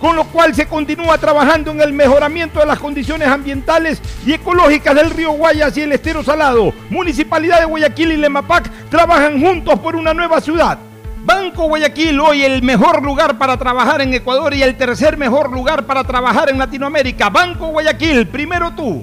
con lo cual se continúa trabajando en el mejoramiento de las condiciones ambientales y ecológicas del río Guayas y el estero salado. Municipalidad de Guayaquil y Lemapac trabajan juntos por una nueva ciudad. Banco Guayaquil, hoy el mejor lugar para trabajar en Ecuador y el tercer mejor lugar para trabajar en Latinoamérica. Banco Guayaquil, primero tú.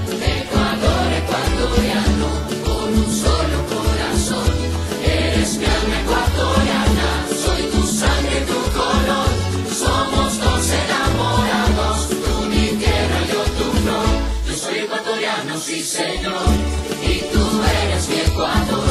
sí señor, y tú eres mi Ecuador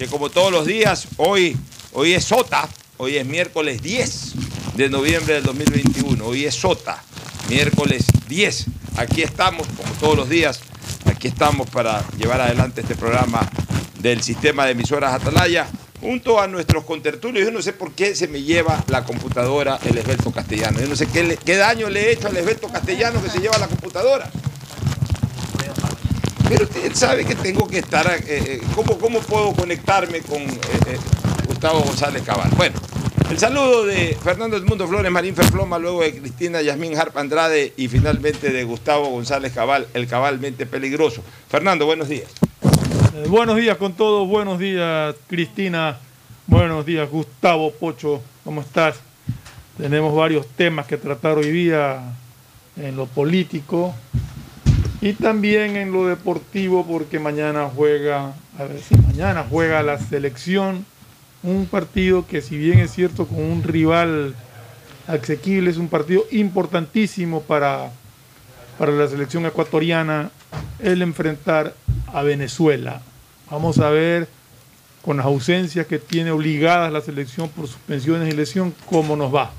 que como todos los días, hoy, hoy es Sota, hoy es miércoles 10 de noviembre del 2021, hoy es Sota, miércoles 10. Aquí estamos, como todos los días, aquí estamos para llevar adelante este programa del sistema de emisoras Atalaya junto a nuestros contertulios. Yo no sé por qué se me lleva la computadora el esbelto castellano. Yo no sé qué, qué daño le he hecho al esbelto castellano que se lleva la computadora. Pero usted sabe que tengo que estar. eh, eh, ¿cómo, cómo puedo conectarme con eh, eh, Gustavo González Cabal? Bueno, el saludo de Fernando Edmundo Flores Marín Ferfloma, luego de Cristina Yasmín Harp Andrade y finalmente de Gustavo González Cabal, el cabalmente peligroso. Fernando, buenos días. Buenos días con todos, buenos días Cristina, buenos días Gustavo Pocho, ¿cómo estás? Tenemos varios temas que tratar hoy día en lo político y también en lo deportivo porque mañana juega, a ver si mañana juega la selección, un partido que si bien es cierto con un rival asequible, es un partido importantísimo para, para la selección ecuatoriana el enfrentar a Venezuela. Vamos a ver con las ausencias que tiene obligadas la selección por suspensiones y lesión, cómo nos va.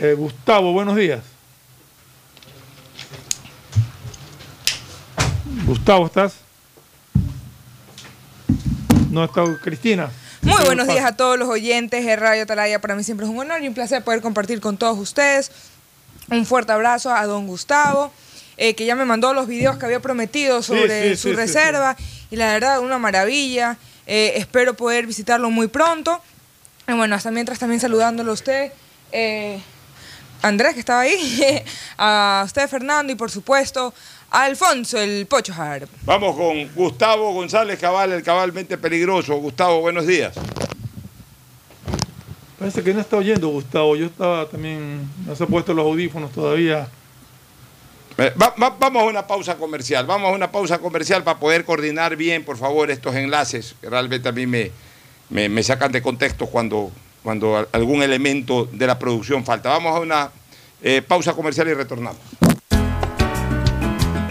Eh, Gustavo, buenos días. Gustavo, ¿estás? No está Cristina. Muy buenos días a todos los oyentes de Radio Atalaya. Para mí siempre es un honor y un placer poder compartir con todos ustedes. Un fuerte abrazo a don Gustavo, eh, que ya me mandó los videos que había prometido sobre sí, su sí, sí, reserva. Y la verdad, una maravilla. Eh, espero poder visitarlo muy pronto. Y bueno, hasta mientras también saludándolo a usted, eh, Andrés, que estaba ahí, a usted, Fernando, y por supuesto Alfonso, el Pocho Harp. Vamos con Gustavo González Cabal, el cabalmente peligroso. Gustavo, buenos días. Parece que no está oyendo Gustavo. Yo estaba también, no se ha puesto los audífonos todavía. Eh, va- va- vamos a una pausa comercial. Vamos a una pausa comercial para poder coordinar bien, por favor, estos enlaces. que Realmente a mí me, me- me sacan de contexto cuando, cuando algún elemento de la producción falta. Vamos a una eh, pausa comercial y retornamos.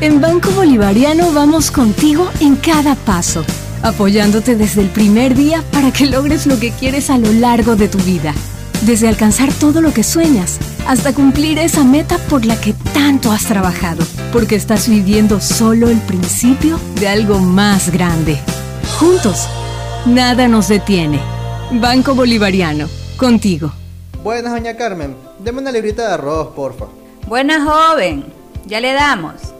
En Banco Bolivariano vamos contigo en cada paso, apoyándote desde el primer día para que logres lo que quieres a lo largo de tu vida. Desde alcanzar todo lo que sueñas hasta cumplir esa meta por la que tanto has trabajado, porque estás viviendo solo el principio de algo más grande. Juntos, nada nos detiene. Banco Bolivariano, contigo. Buenas, doña Carmen. Deme una librita de arroz, porfa. Buena joven, ya le damos.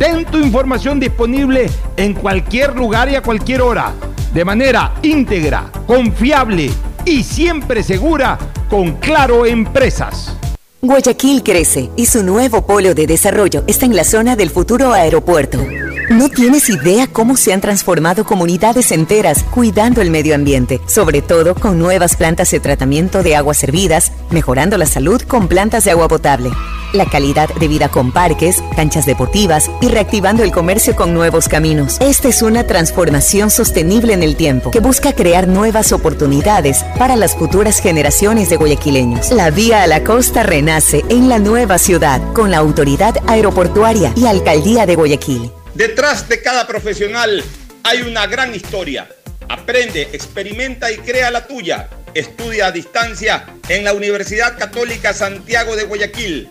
Ten tu información disponible en cualquier lugar y a cualquier hora, de manera íntegra, confiable y siempre segura con Claro Empresas. Guayaquil crece y su nuevo polo de desarrollo está en la zona del futuro aeropuerto. No tienes idea cómo se han transformado comunidades enteras cuidando el medio ambiente, sobre todo con nuevas plantas de tratamiento de aguas servidas, mejorando la salud con plantas de agua potable, la calidad de vida con parques, canchas deportivas y reactivando el comercio con nuevos caminos. Esta es una transformación sostenible en el tiempo que busca crear nuevas oportunidades para las futuras generaciones de guayaquileños. La vía a la costa renace en la nueva ciudad con la autoridad aeroportuaria y alcaldía de Guayaquil. Detrás de cada profesional hay una gran historia. Aprende, experimenta y crea la tuya. Estudia a distancia en la Universidad Católica Santiago de Guayaquil.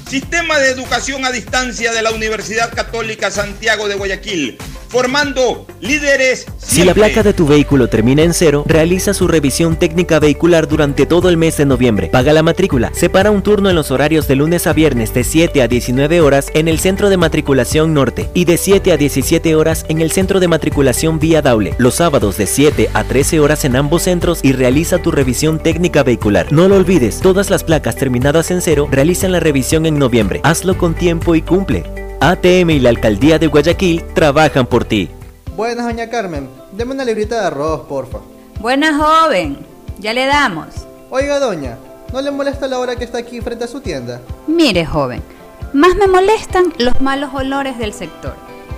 Sistema de educación a distancia de la Universidad Católica Santiago de Guayaquil formando líderes. Si la placa de tu vehículo termina en cero, realiza su revisión técnica vehicular durante todo el mes de noviembre. Paga la matrícula. Separa un turno en los horarios de lunes a viernes de 7 a 19 horas en el Centro de Matriculación Norte y de 7 a 17 horas en el Centro de Matriculación Vía Daule. Los sábados de 7 a 13 horas en ambos centros y realiza tu revisión técnica vehicular. No lo olvides, todas las placas terminadas en cero realizan la revisión en noviembre. Hazlo con tiempo y cumple. ATM y la Alcaldía de Guayaquil trabajan por ti. Buenas, doña Carmen. Deme una librita de arroz, porfa. Buena joven, ya le damos. Oiga, doña, ¿no le molesta la hora que está aquí frente a su tienda? Mire, joven, más me molestan los malos olores del sector.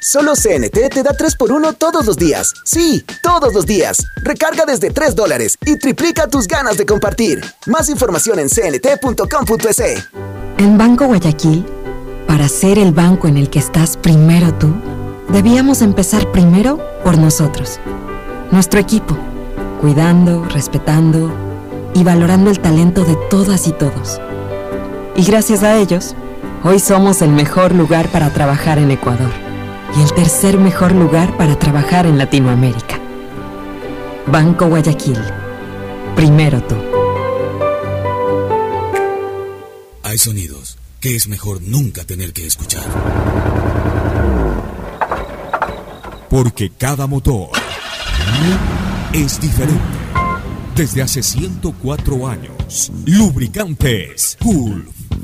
Solo CNT te da 3x1 todos los días. Sí, todos los días. Recarga desde 3 dólares y triplica tus ganas de compartir. Más información en cnt.com.es. En Banco Guayaquil, para ser el banco en el que estás primero tú, debíamos empezar primero por nosotros. Nuestro equipo, cuidando, respetando y valorando el talento de todas y todos. Y gracias a ellos, hoy somos el mejor lugar para trabajar en Ecuador y el tercer mejor lugar para trabajar en Latinoamérica. Banco Guayaquil. Primero tú. Hay sonidos que es mejor nunca tener que escuchar. Porque cada motor es diferente. Desde hace 104 años, lubricantes Cool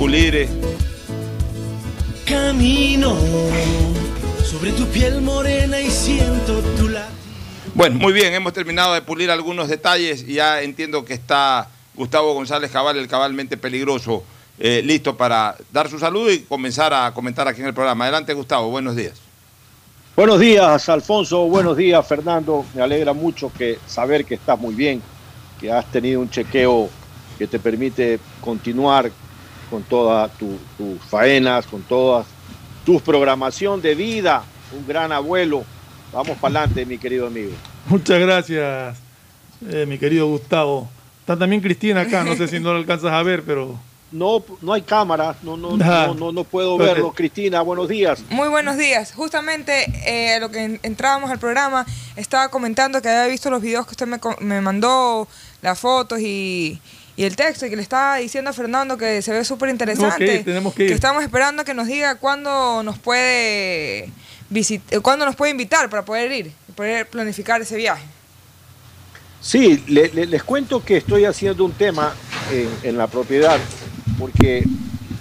Pulire. Camino sobre tu piel morena y siento tu latido. Bueno, muy bien, hemos terminado de pulir algunos detalles y ya entiendo que está Gustavo González Cabal, el cabalmente peligroso, eh, listo para dar su saludo y comenzar a comentar aquí en el programa. Adelante, Gustavo, buenos días. Buenos días, Alfonso. Buenos días, Fernando. Me alegra mucho que saber que estás muy bien, que has tenido un chequeo que te permite continuar con todas tus faenas, con toda tu programación de vida. Un gran abuelo. Vamos para adelante, mi querido amigo. Muchas gracias, eh, mi querido Gustavo. Está también Cristina acá, no sé si no lo alcanzas a ver, pero no, no hay cámara, no, no, no, no, no puedo Entonces- verlo. Cristina, buenos días. Muy buenos días. Justamente eh, a lo que en- entrábamos al programa, estaba comentando que había visto los videos que usted me, me mandó, las fotos y, y el texto, y que le estaba diciendo a Fernando que se ve súper interesante. Tenemos que ir, que estamos esperando que nos diga cuándo nos puede visit- cuándo nos puede invitar para poder ir, y poder planificar ese viaje. Sí, le- le- les cuento que estoy haciendo un tema en, en la propiedad porque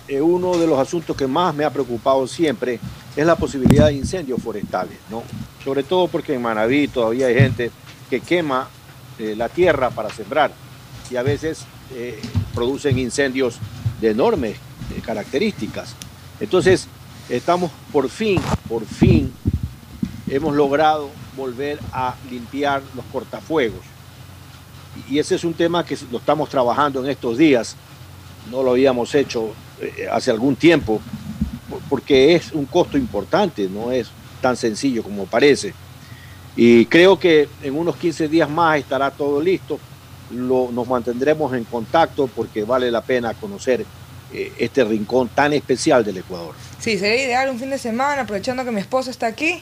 eh, uno de los asuntos que más me ha preocupado siempre es la posibilidad de incendios forestales, ¿no? Sobre todo porque en Manaví todavía hay gente que quema eh, la tierra para sembrar y a veces eh, producen incendios de enormes eh, características. Entonces, estamos por fin, por fin, hemos logrado volver a limpiar los cortafuegos. Y ese es un tema que lo estamos trabajando en estos días. No lo habíamos hecho eh, hace algún tiempo, por- porque es un costo importante, no es tan sencillo como parece. Y creo que en unos 15 días más estará todo listo. Lo- nos mantendremos en contacto porque vale la pena conocer eh, este rincón tan especial del Ecuador. Sí, sería ideal un fin de semana, aprovechando que mi esposo está aquí,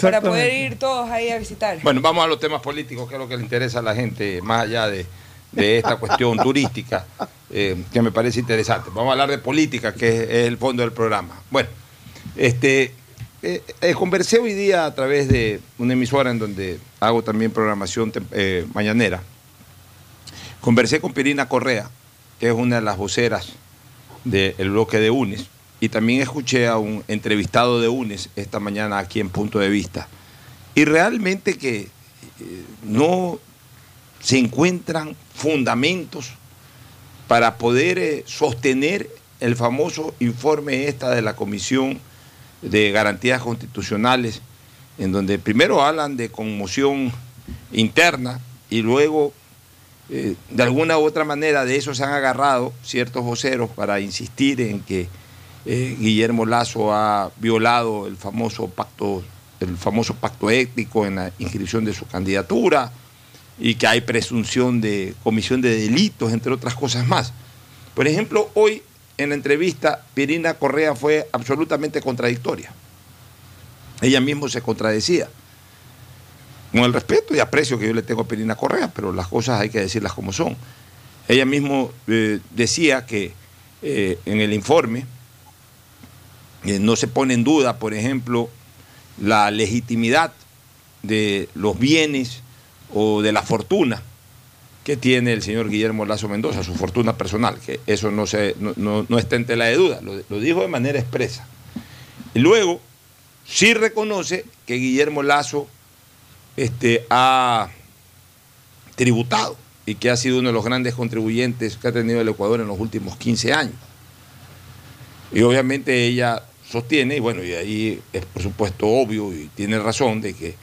para poder ir todos ahí a visitar. Bueno, vamos a los temas políticos, que es lo que le interesa a la gente, más allá de, de esta cuestión turística, eh, que me parece interesante. Vamos a hablar de política, que es, es el fondo del programa. Bueno, este, eh, eh, conversé hoy día a través de una emisora en donde hago también programación eh, mañanera. Conversé con Pirina Correa, que es una de las voceras del bloque de UNES, y también escuché a un entrevistado de UNES esta mañana aquí en Punto de Vista. Y realmente que eh, no se encuentran fundamentos para poder eh, sostener el famoso informe esta de la Comisión de Garantías Constitucionales, en donde primero hablan de conmoción interna y luego eh, de alguna u otra manera de eso se han agarrado ciertos voceros para insistir en que eh, Guillermo Lazo ha violado el famoso pacto, el famoso pacto ético en la inscripción de su candidatura y que hay presunción de comisión de delitos, entre otras cosas más. Por ejemplo, hoy en la entrevista, Pirina Correa fue absolutamente contradictoria. Ella misma se contradecía. Con el respeto y aprecio que yo le tengo a Pirina Correa, pero las cosas hay que decirlas como son. Ella misma decía que eh, en el informe eh, no se pone en duda, por ejemplo, la legitimidad de los bienes o de la fortuna que tiene el señor Guillermo Lazo Mendoza, su fortuna personal, que eso no, se, no, no- no está en tela de duda, lo, lo dijo de manera expresa. Y luego sí reconoce que Guillermo Lazo este, ha tributado y que ha sido uno de los grandes contribuyentes que ha tenido el Ecuador en los últimos 15 años. Y obviamente ella sostiene, y bueno, y ahí es por supuesto obvio y tiene razón de que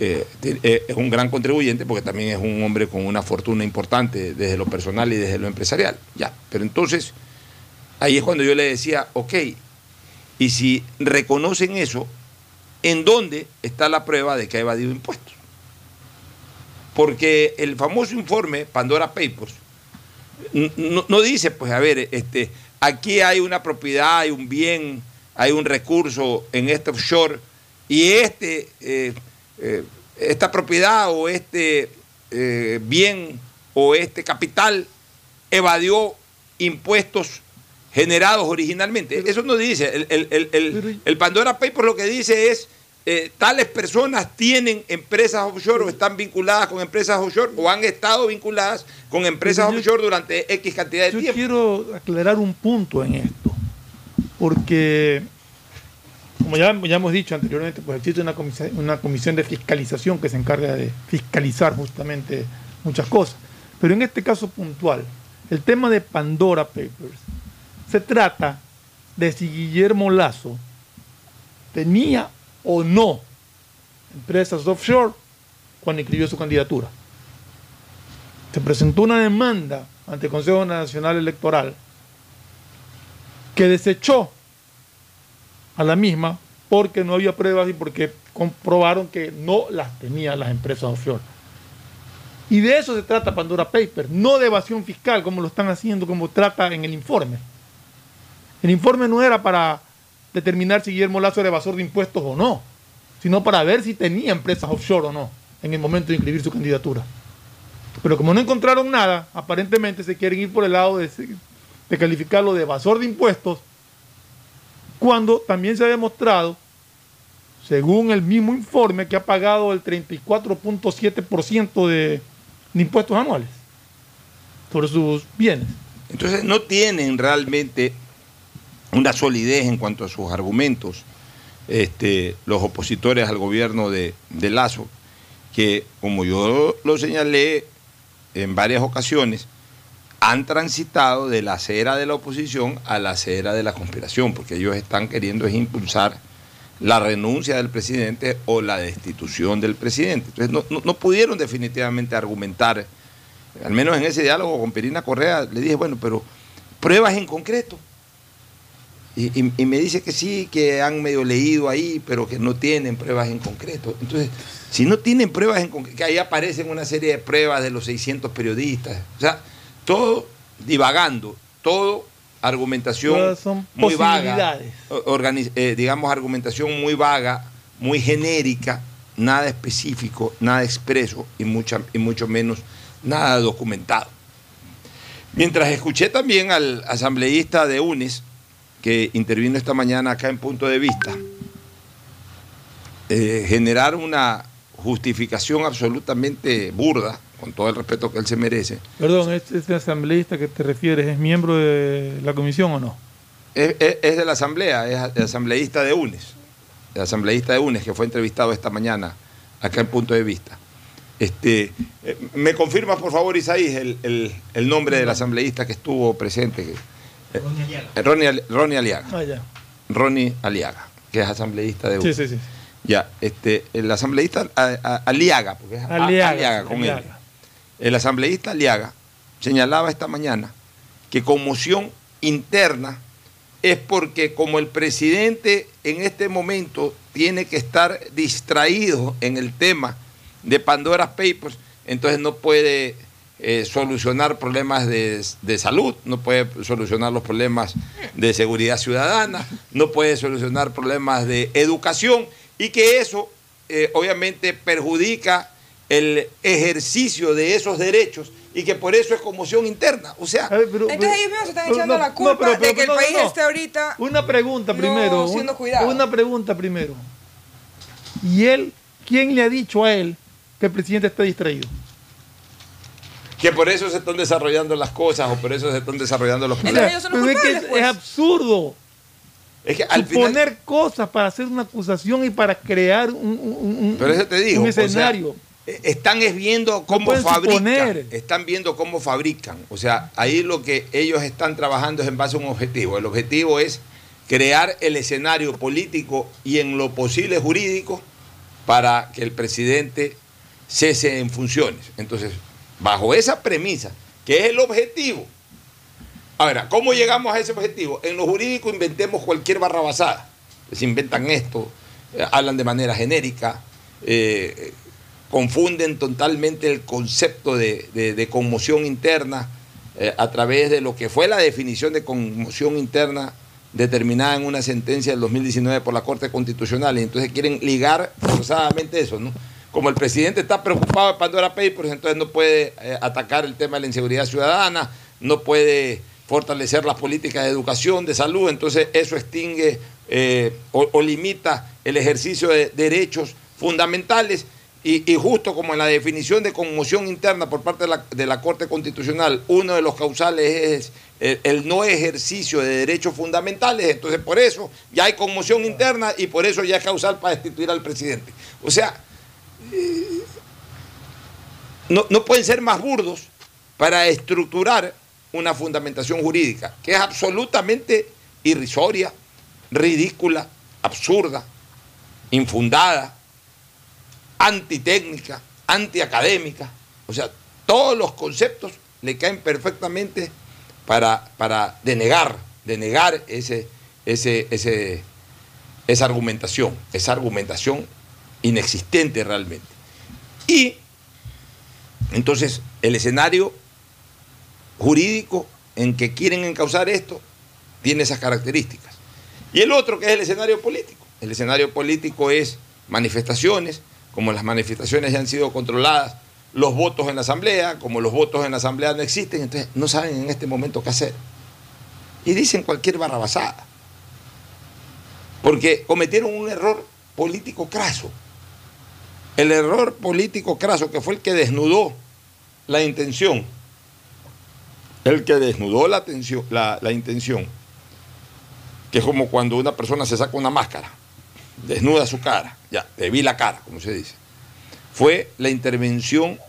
eh, eh, es un gran contribuyente porque también es un hombre con una fortuna importante desde lo personal y desde lo empresarial. Ya, pero entonces ahí es cuando yo le decía, ok, y si reconocen eso, ¿en dónde está la prueba de que ha evadido impuestos? Porque el famoso informe Pandora Papers no, no dice, pues, a ver, este, aquí hay una propiedad, hay un bien, hay un recurso en este offshore y este, eh, eh, esta propiedad o este eh, bien o este capital evadió impuestos generados originalmente. Eso no dice. El- el- el- el Pandora Papers lo que dice es, eh, tales personas tienen empresas offshore o están vinculadas con empresas offshore o han estado vinculadas con empresas yo- offshore durante X cantidad de Yo tiempo. quiero aclarar un punto en esto, porque, como ya, ya hemos dicho anteriormente, pues existe una comisión, una comisión de fiscalización que se encarga de fiscalizar justamente muchas cosas. Pero en este caso puntual, el tema de Pandora Papers, se trata de si Guillermo Lazo tenía o no empresas offshore cuando inscribió su candidatura. Se presentó una demanda ante el Consejo Nacional Electoral que desechó a la misma porque no había pruebas y porque comprobaron que no las tenían las empresas offshore. Y de eso se trata Pandora Papers, no de evasión fiscal como lo están haciendo, como trata en el informe. El informe no era para determinar si Guillermo Lazo era evasor de impuestos o no, sino para ver si tenía empresas offshore o no en el momento de inscribir su candidatura. Pero como no encontraron nada, aparentemente se quieren ir por el lado de, calificarlo de evasor de impuestos, cuando también se ha demostrado, según el mismo informe, que ha pagado el 34.7% de, de impuestos anuales sobre sus bienes. Entonces no tienen realmente una solidez en cuanto a sus argumentos este, los opositores al gobierno de, Lazo, que como yo lo señalé en varias ocasiones, han transitado de la acera de la oposición a la acera de la conspiración, porque ellos están queriendo es impulsar la renuncia del presidente o la destitución del presidente. Entonces no, no- no pudieron definitivamente argumentar, al menos en ese diálogo con Perina Correa, le dije, bueno, pero pruebas en concreto. Y, y- y me dice que sí, que han medio leído ahí, pero que no tienen pruebas en concreto. Entonces, si no tienen pruebas en concreto, que ahí aparecen una serie de pruebas de los 600 periodistas, o sea, todo divagando, todo argumentación son muy vaga, eh, digamos argumentación muy vaga, muy genérica, nada específico, nada expreso y, mucha, y mucho menos nada documentado. Mientras escuché también al asambleísta de UNES, que intervino esta mañana acá en punto de vista, eh, generar una justificación absolutamente burda, con todo el respeto que él se merece, Perdón, ¿este, este asambleísta que te refieres es miembro de la comisión o no? es, es- es de la asamblea, es asambleísta de UNES, el asambleísta de UNES que fue entrevistado esta mañana acá en punto de vista. Este, eh, ¿Me confirma, por favor, Isaías, el, el- el nombre del asambleísta que estuvo presente? Ronnie, Ali- Ronnie Aliaga. Ah, ya. Ronnie Aliaga, que es asambleísta de Sí, sí, sí. Ya, este, el asambleísta a- a- Aliaga, porque es Aliaga, Aliaga con él. Aliaga. El asambleísta Aliaga señalaba esta mañana que conmoción interna es porque como el presidente en este momento tiene que estar distraído en el tema de Pandora Papers, entonces no puede eh, solucionar problemas de, de salud, no puede solucionar los problemas de seguridad ciudadana, no puede solucionar problemas de educación y que eso eh, obviamente perjudica el ejercicio de esos derechos y que por eso es conmoción interna. O sea, Entonces ellos mismos se están echando no, la no, culpa pero- de que el no, país no. esté ahorita Una pregunta primero. siendo. Una pregunta primero. ¿Y él, quién le ha dicho a él que el presidente está distraído? Que por eso se están desarrollando las cosas o por eso se están desarrollando los problemas. pero es, que es- es absurdo Es que al final, suponer cosas para hacer una acusación y para crear un, un- un- pero eso te digo, un o sea, escenario. eh, están es viendo cómo fabrican, suponer. están viendo cómo fabrican. O sea, ahí lo que ellos están trabajando es en base a un objetivo. El objetivo es crear el escenario político y en lo posible jurídico para que el presidente cese en funciones. Entonces, bajo esa premisa, que es el objetivo. Ahora, ¿cómo llegamos a ese objetivo? En lo jurídico inventemos cualquier barrabasada. Se inventan esto, eh, hablan de manera genérica, eh, confunden totalmente el concepto de, de- conmoción interna eh, a través de lo que fue la definición de conmoción interna determinada en una sentencia del 2019 por la Corte Constitucional. Y entonces quieren ligar forzadamente eso, ¿no? Como el presidente está preocupado de Pandora Papers, entonces no puede eh, atacar el tema de la inseguridad ciudadana, no puede fortalecer las políticas de educación, de salud, entonces eso extingue eh, o, limita el ejercicio de derechos fundamentales y, justo como en la definición de conmoción interna por parte de la, de la Corte Constitucional, uno de los causales es el, no ejercicio de derechos fundamentales, entonces por eso ya hay conmoción interna y por eso ya es causal para destituir al presidente. O sea, no, no pueden ser más burdos para estructurar una fundamentación jurídica, que es absolutamente irrisoria, ridícula, absurda, infundada, antitécnica, antiacadémica. O sea, todos los conceptos le caen perfectamente para, para denegar, denegar ese, ese, ese, esa argumentación, esa argumentación inexistente realmente. Y entonces el escenario jurídico en que quieren encauzar esto tiene esas características. Y el otro que es el escenario político. El escenario político es manifestaciones, como las manifestaciones ya han sido controladas, los votos en la asamblea, como los votos en la asamblea no existen, entonces no saben en este momento qué hacer. Y dicen cualquier barrabasada. Porque cometieron un error político craso. El error político craso que fue el que desnudó la intención. El que desnudó la, intención. Que es como cuando una persona se saca una máscara, desnuda su cara, ya, le vi la cara, como se dice. Fue la intervención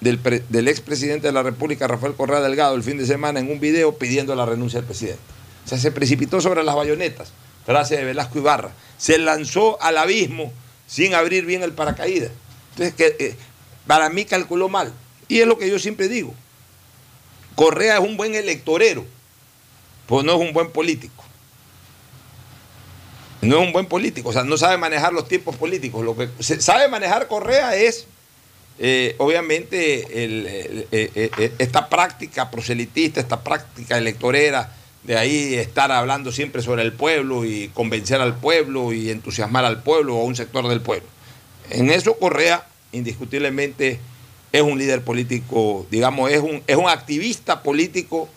del, del expresidente de la República, Rafael Correa Delgado, el fin de semana en un video pidiendo la renuncia del presidente. O sea, se precipitó sobre las bayonetas, frase de Velasco Ibarra. Se lanzó al abismo sin abrir bien el paracaídas. Entonces, que, eh, para mí calculó mal. Y es lo que yo siempre digo. Correa es un buen electorero, pues no es un buen político. No es un buen político, o sea, no sabe manejar los tiempos políticos. Lo que sabe manejar Correa es, eh, obviamente, el- eh, esta práctica proselitista, esta práctica electorera, de ahí estar hablando siempre sobre el pueblo y convencer al pueblo y entusiasmar al pueblo o a un sector del pueblo. En eso Correa, indiscutiblemente, es un líder político, digamos, es un, es un activista político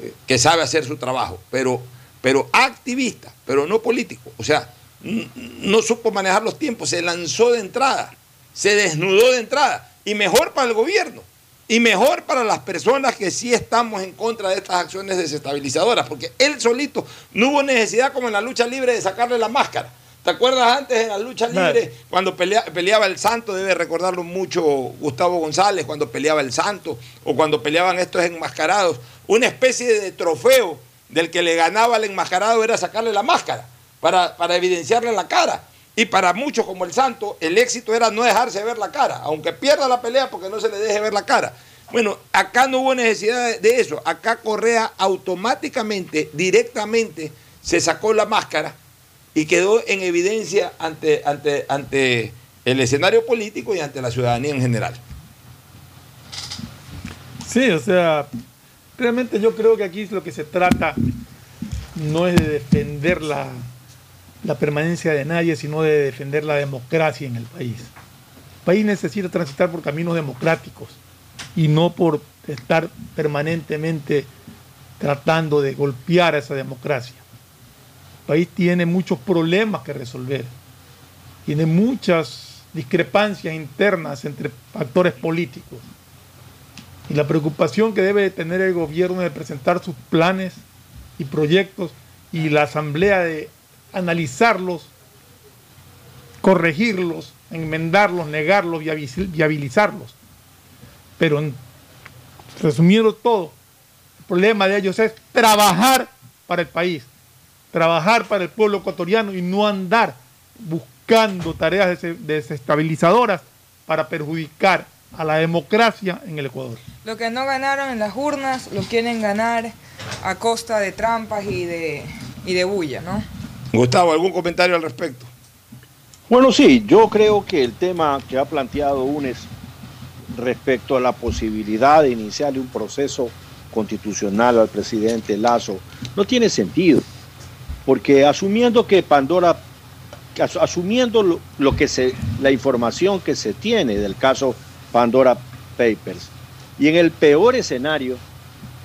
eh, que sabe hacer su trabajo, pero, pero activista, pero no político. O sea, no supo manejar los tiempos, se lanzó de entrada, se desnudó de entrada, y mejor para el gobierno, y mejor para las personas que sí estamos en contra de estas acciones desestabilizadoras, porque él solito no hubo necesidad como en la lucha libre de sacarle la máscara. ¿Te acuerdas antes en la lucha libre, cuando pelea- peleaba el Santo, debe recordarlo mucho Gustavo González, cuando peleaba el Santo, o cuando peleaban estos enmascarados, una especie de trofeo del que le ganaba al enmascarado era sacarle la máscara, para, para evidenciarle la cara. Y para muchos como el Santo, el éxito era no dejarse ver la cara, aunque pierda la pelea porque no se le deje ver la cara. Bueno, acá no hubo necesidad de- eso. Acá Correa automáticamente, directamente, se sacó la máscara y quedó en evidencia ante, ante, ante el escenario político y ante la ciudadanía en general. Sí, o sea, realmente yo creo que aquí lo que se trata no es de defender la, la permanencia de nadie, sino de defender la democracia en el país. El país necesita transitar por caminos democráticos y no por estar permanentemente tratando de golpear a esa democracia. El país tiene muchos problemas que resolver, tiene muchas discrepancias internas entre factores políticos. Y la preocupación que debe de tener el gobierno de presentar sus planes y proyectos y la asamblea de analizarlos, corregirlos, enmendarlos, negarlos, viabilizarlos. Pero en- resumiendo todo, el problema de ellos es trabajar para el país, trabajar para el pueblo ecuatoriano y no andar buscando tareas dese- desestabilizadoras para perjudicar a la democracia en el Ecuador. Lo que no ganaron en las urnas lo quieren ganar a costa de trampas y de, y de bulla, ¿no? Gustavo, ¿algún comentario al respecto? Bueno, sí, yo creo que el tema que ha planteado UNES respecto a la posibilidad de iniciarle un proceso constitucional al presidente Lazo no tiene sentido, porque asumiendo que Pandora, asumiendo lo que se, la información que se tiene del caso Pandora Papers, y en el peor escenario,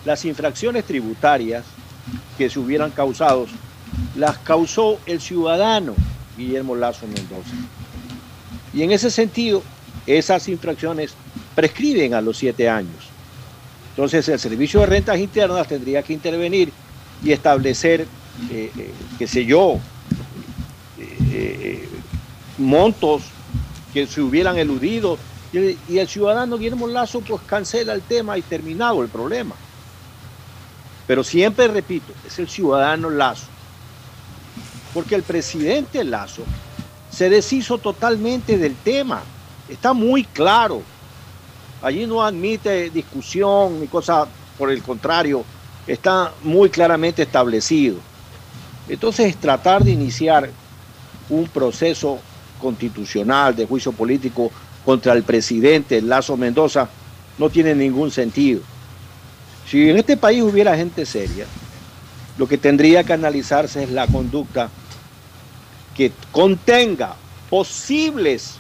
las infracciones tributarias que se hubieran causado, las causó el ciudadano Guillermo Lazo Mendoza. Y en ese sentido, esas infracciones prescriben a los siete años. Entonces el Servicio de Rentas Internas tendría que intervenir y establecer, eh, eh, qué sé yo, eh, montos que se hubieran eludido y el, y el ciudadano Guillermo Lazo pues cancela el tema y terminado el problema. Pero siempre repito, es el ciudadano Lazo. Porque el presidente Lazo se deshizo totalmente del tema. Está muy claro. Allí no admite discusión ni cosa por el contrario. Está muy claramente establecido. Entonces, tratar de iniciar un proceso constitucional de juicio político contra el presidente Lazo Mendoza no tiene ningún sentido. Si en este país hubiera gente seria, Lo que tendría que analizarse es la conducta que contenga posibles,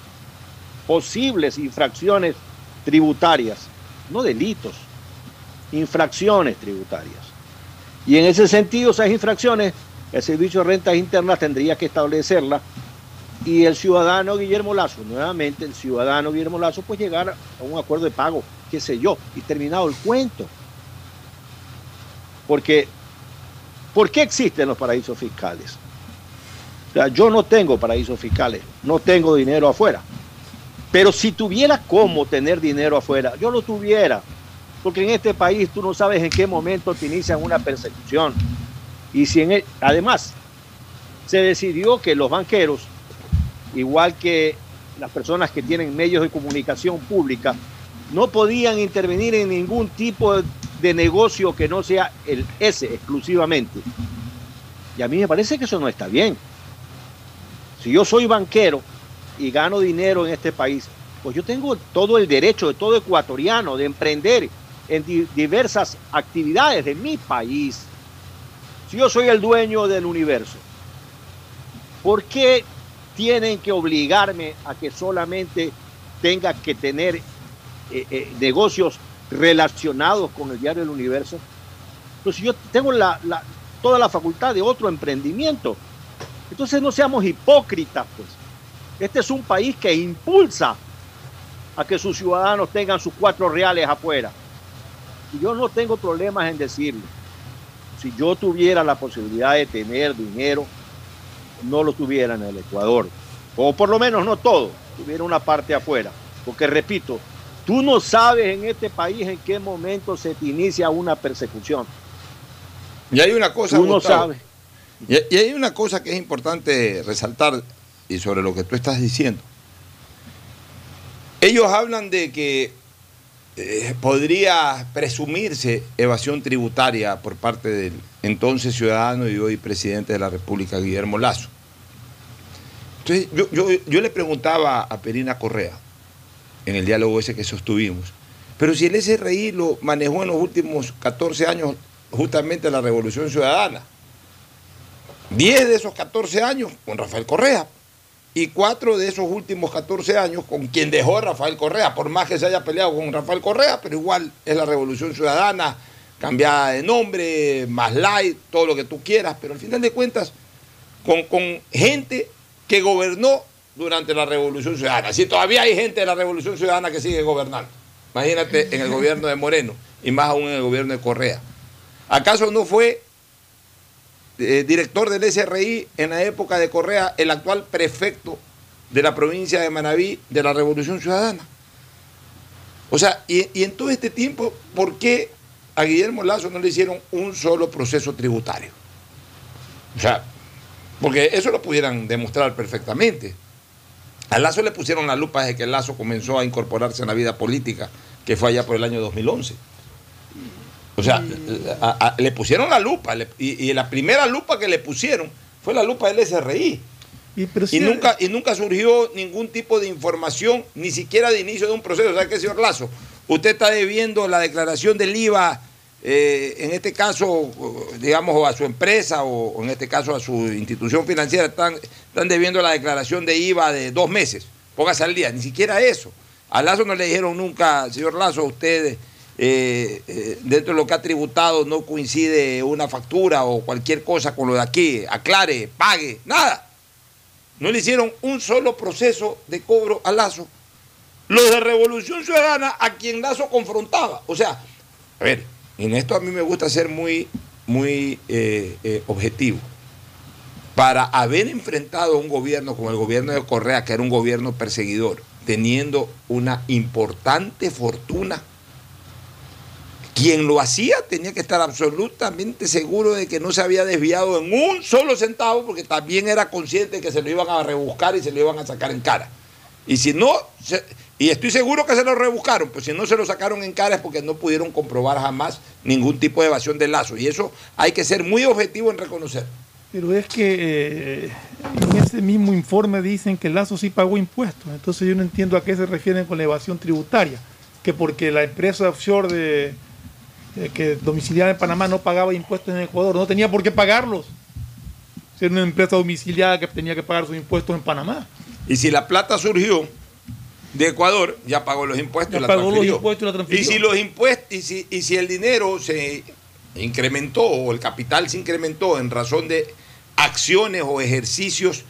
posibles infracciones tributarias, no delitos, infracciones tributarias. Y en ese sentido, esas infracciones, el Servicio de Rentas Internas tendría que establecerlas y el ciudadano Guillermo Lazo, nuevamente el ciudadano Guillermo Lazo, pues llegar a un acuerdo de pago, qué sé yo, y terminado el cuento. Porque, ¿por qué existen los paraísos fiscales? Yo no tengo paraísos fiscales, no tengo dinero afuera. Pero si tuviera cómo tener dinero afuera, yo lo tuviera. Porque en este país tú no sabes en qué momento te inician una persecución. Y si el- además se decidió que los banqueros, igual que las personas que tienen medios de comunicación pública, no podían intervenir en ningún tipo de negocio que no sea el ese exclusivamente. Y a mí me parece que eso no está bien. Si yo soy banquero y gano dinero en este país, pues yo tengo todo el derecho de todo ecuatoriano de emprender en di- diversas actividades de mi país. Si yo soy el dueño del universo, ¿por qué tienen que obligarme a que solamente tenga que tener eh, eh, negocios relacionados con el diario del universo? Pues yo tengo la- toda la facultad de otro emprendimiento. Entonces no seamos hipócritas, pues. Este es un país que impulsa a que sus ciudadanos tengan sus cuatro reales afuera. Y yo no tengo problemas en decirlo. Si yo tuviera la posibilidad de tener dinero, no lo tuviera en el Ecuador. O por lo menos no todo, tuviera una parte afuera. Porque repito, tú no sabes en este país en qué momento se te inicia una persecución. Y hay una cosa, Tú no Gustavo, sabes. Y, hay una cosa que es importante resaltar y sobre lo que tú estás diciendo. Ellos hablan de que eh, podría presumirse evasión tributaria por parte del entonces ciudadano y hoy presidente de la República, Guillermo Lazo. Entonces, yo, yo- yo le preguntaba a Perina Correa, en el diálogo ese que sostuvimos, pero si el SRI lo manejó en los últimos 14 años justamente la Revolución Ciudadana, 10 de esos 14 años con Rafael Correa y 4 de esos últimos 14 años con quien dejó Rafael Correa, por más que se haya peleado con Rafael Correa, pero igual es la Revolución Ciudadana, cambiada de nombre, más light, todo lo que tú quieras, pero al final de cuentas, con, con gente que gobernó durante la Revolución Ciudadana. Si todavía hay gente de la Revolución Ciudadana que sigue gobernando, imagínate en el gobierno de Moreno y más aún en el gobierno de Correa. ¿Acaso no fue eh, director del SRI en la época de Correa, el actual prefecto de la provincia de Manabí de la Revolución Ciudadana. O sea, y, en todo este tiempo, ¿por qué a Guillermo Lazo no le hicieron un solo proceso tributario? O sea, porque eso lo pudieran demostrar perfectamente. A Lazo le pusieron la lupa desde que Lazo comenzó a incorporarse en la vida política, que fue allá por el año 2011. O sea, a- a- le pusieron la lupa le- y, y la primera lupa que le pusieron fue la lupa del SRI. Y, nunca, y nunca surgió ningún tipo de información, ni siquiera de inicio de un proceso. ¿Sabe qué, señor Lazo? Usted está debiendo la declaración del IVA, eh, en este caso, digamos, a su empresa o, o en este caso a su institución financiera, están, están debiendo la declaración de IVA de dos meses. Póngase al día. Ni siquiera eso. A Lazo no le dijeron nunca, señor Lazo, usted eh, eh, dentro de lo que ha tributado no coincide una factura o cualquier cosa con lo de aquí. Aclare, pague, nada. No le hicieron un solo proceso de cobro a Lazo. Los de Revolución Ciudadana a quien Lazo confrontaba. O sea, a ver, en esto a mí me gusta ser muy, muy eh, objetivo. Para haber enfrentado a un gobierno como el gobierno de Correa, que era un gobierno perseguidor, teniendo una importante fortuna, quien lo hacía tenía que estar absolutamente seguro de que no se había desviado en un solo centavo, porque también era consciente de que se lo iban a rebuscar y se lo iban a sacar en cara. Y si no, y estoy seguro que se lo rebuscaron, pues si no se lo sacaron en cara es porque no pudieron comprobar jamás ningún tipo de evasión de lazo. Y eso hay que ser muy objetivo en reconocer. Pero es que eh, en ese mismo informe dicen que Lazo sí pagó impuestos. Entonces yo no entiendo a qué se refieren con la evasión tributaria. Que porque la empresa offshore de, eh, que domiciliada en Panamá no pagaba impuestos en Ecuador, no tenía por qué pagarlos. Si era una empresa domiciliada que tenía que pagar sus impuestos en Panamá. Y si la plata surgió de Ecuador, ya pagó los impuestos Ya y la pagó los transfirió. impuestos y la transfirió. Y si los impuestos, y si, y si el dinero se incrementó o el capital se incrementó en razón de acciones o ejercicios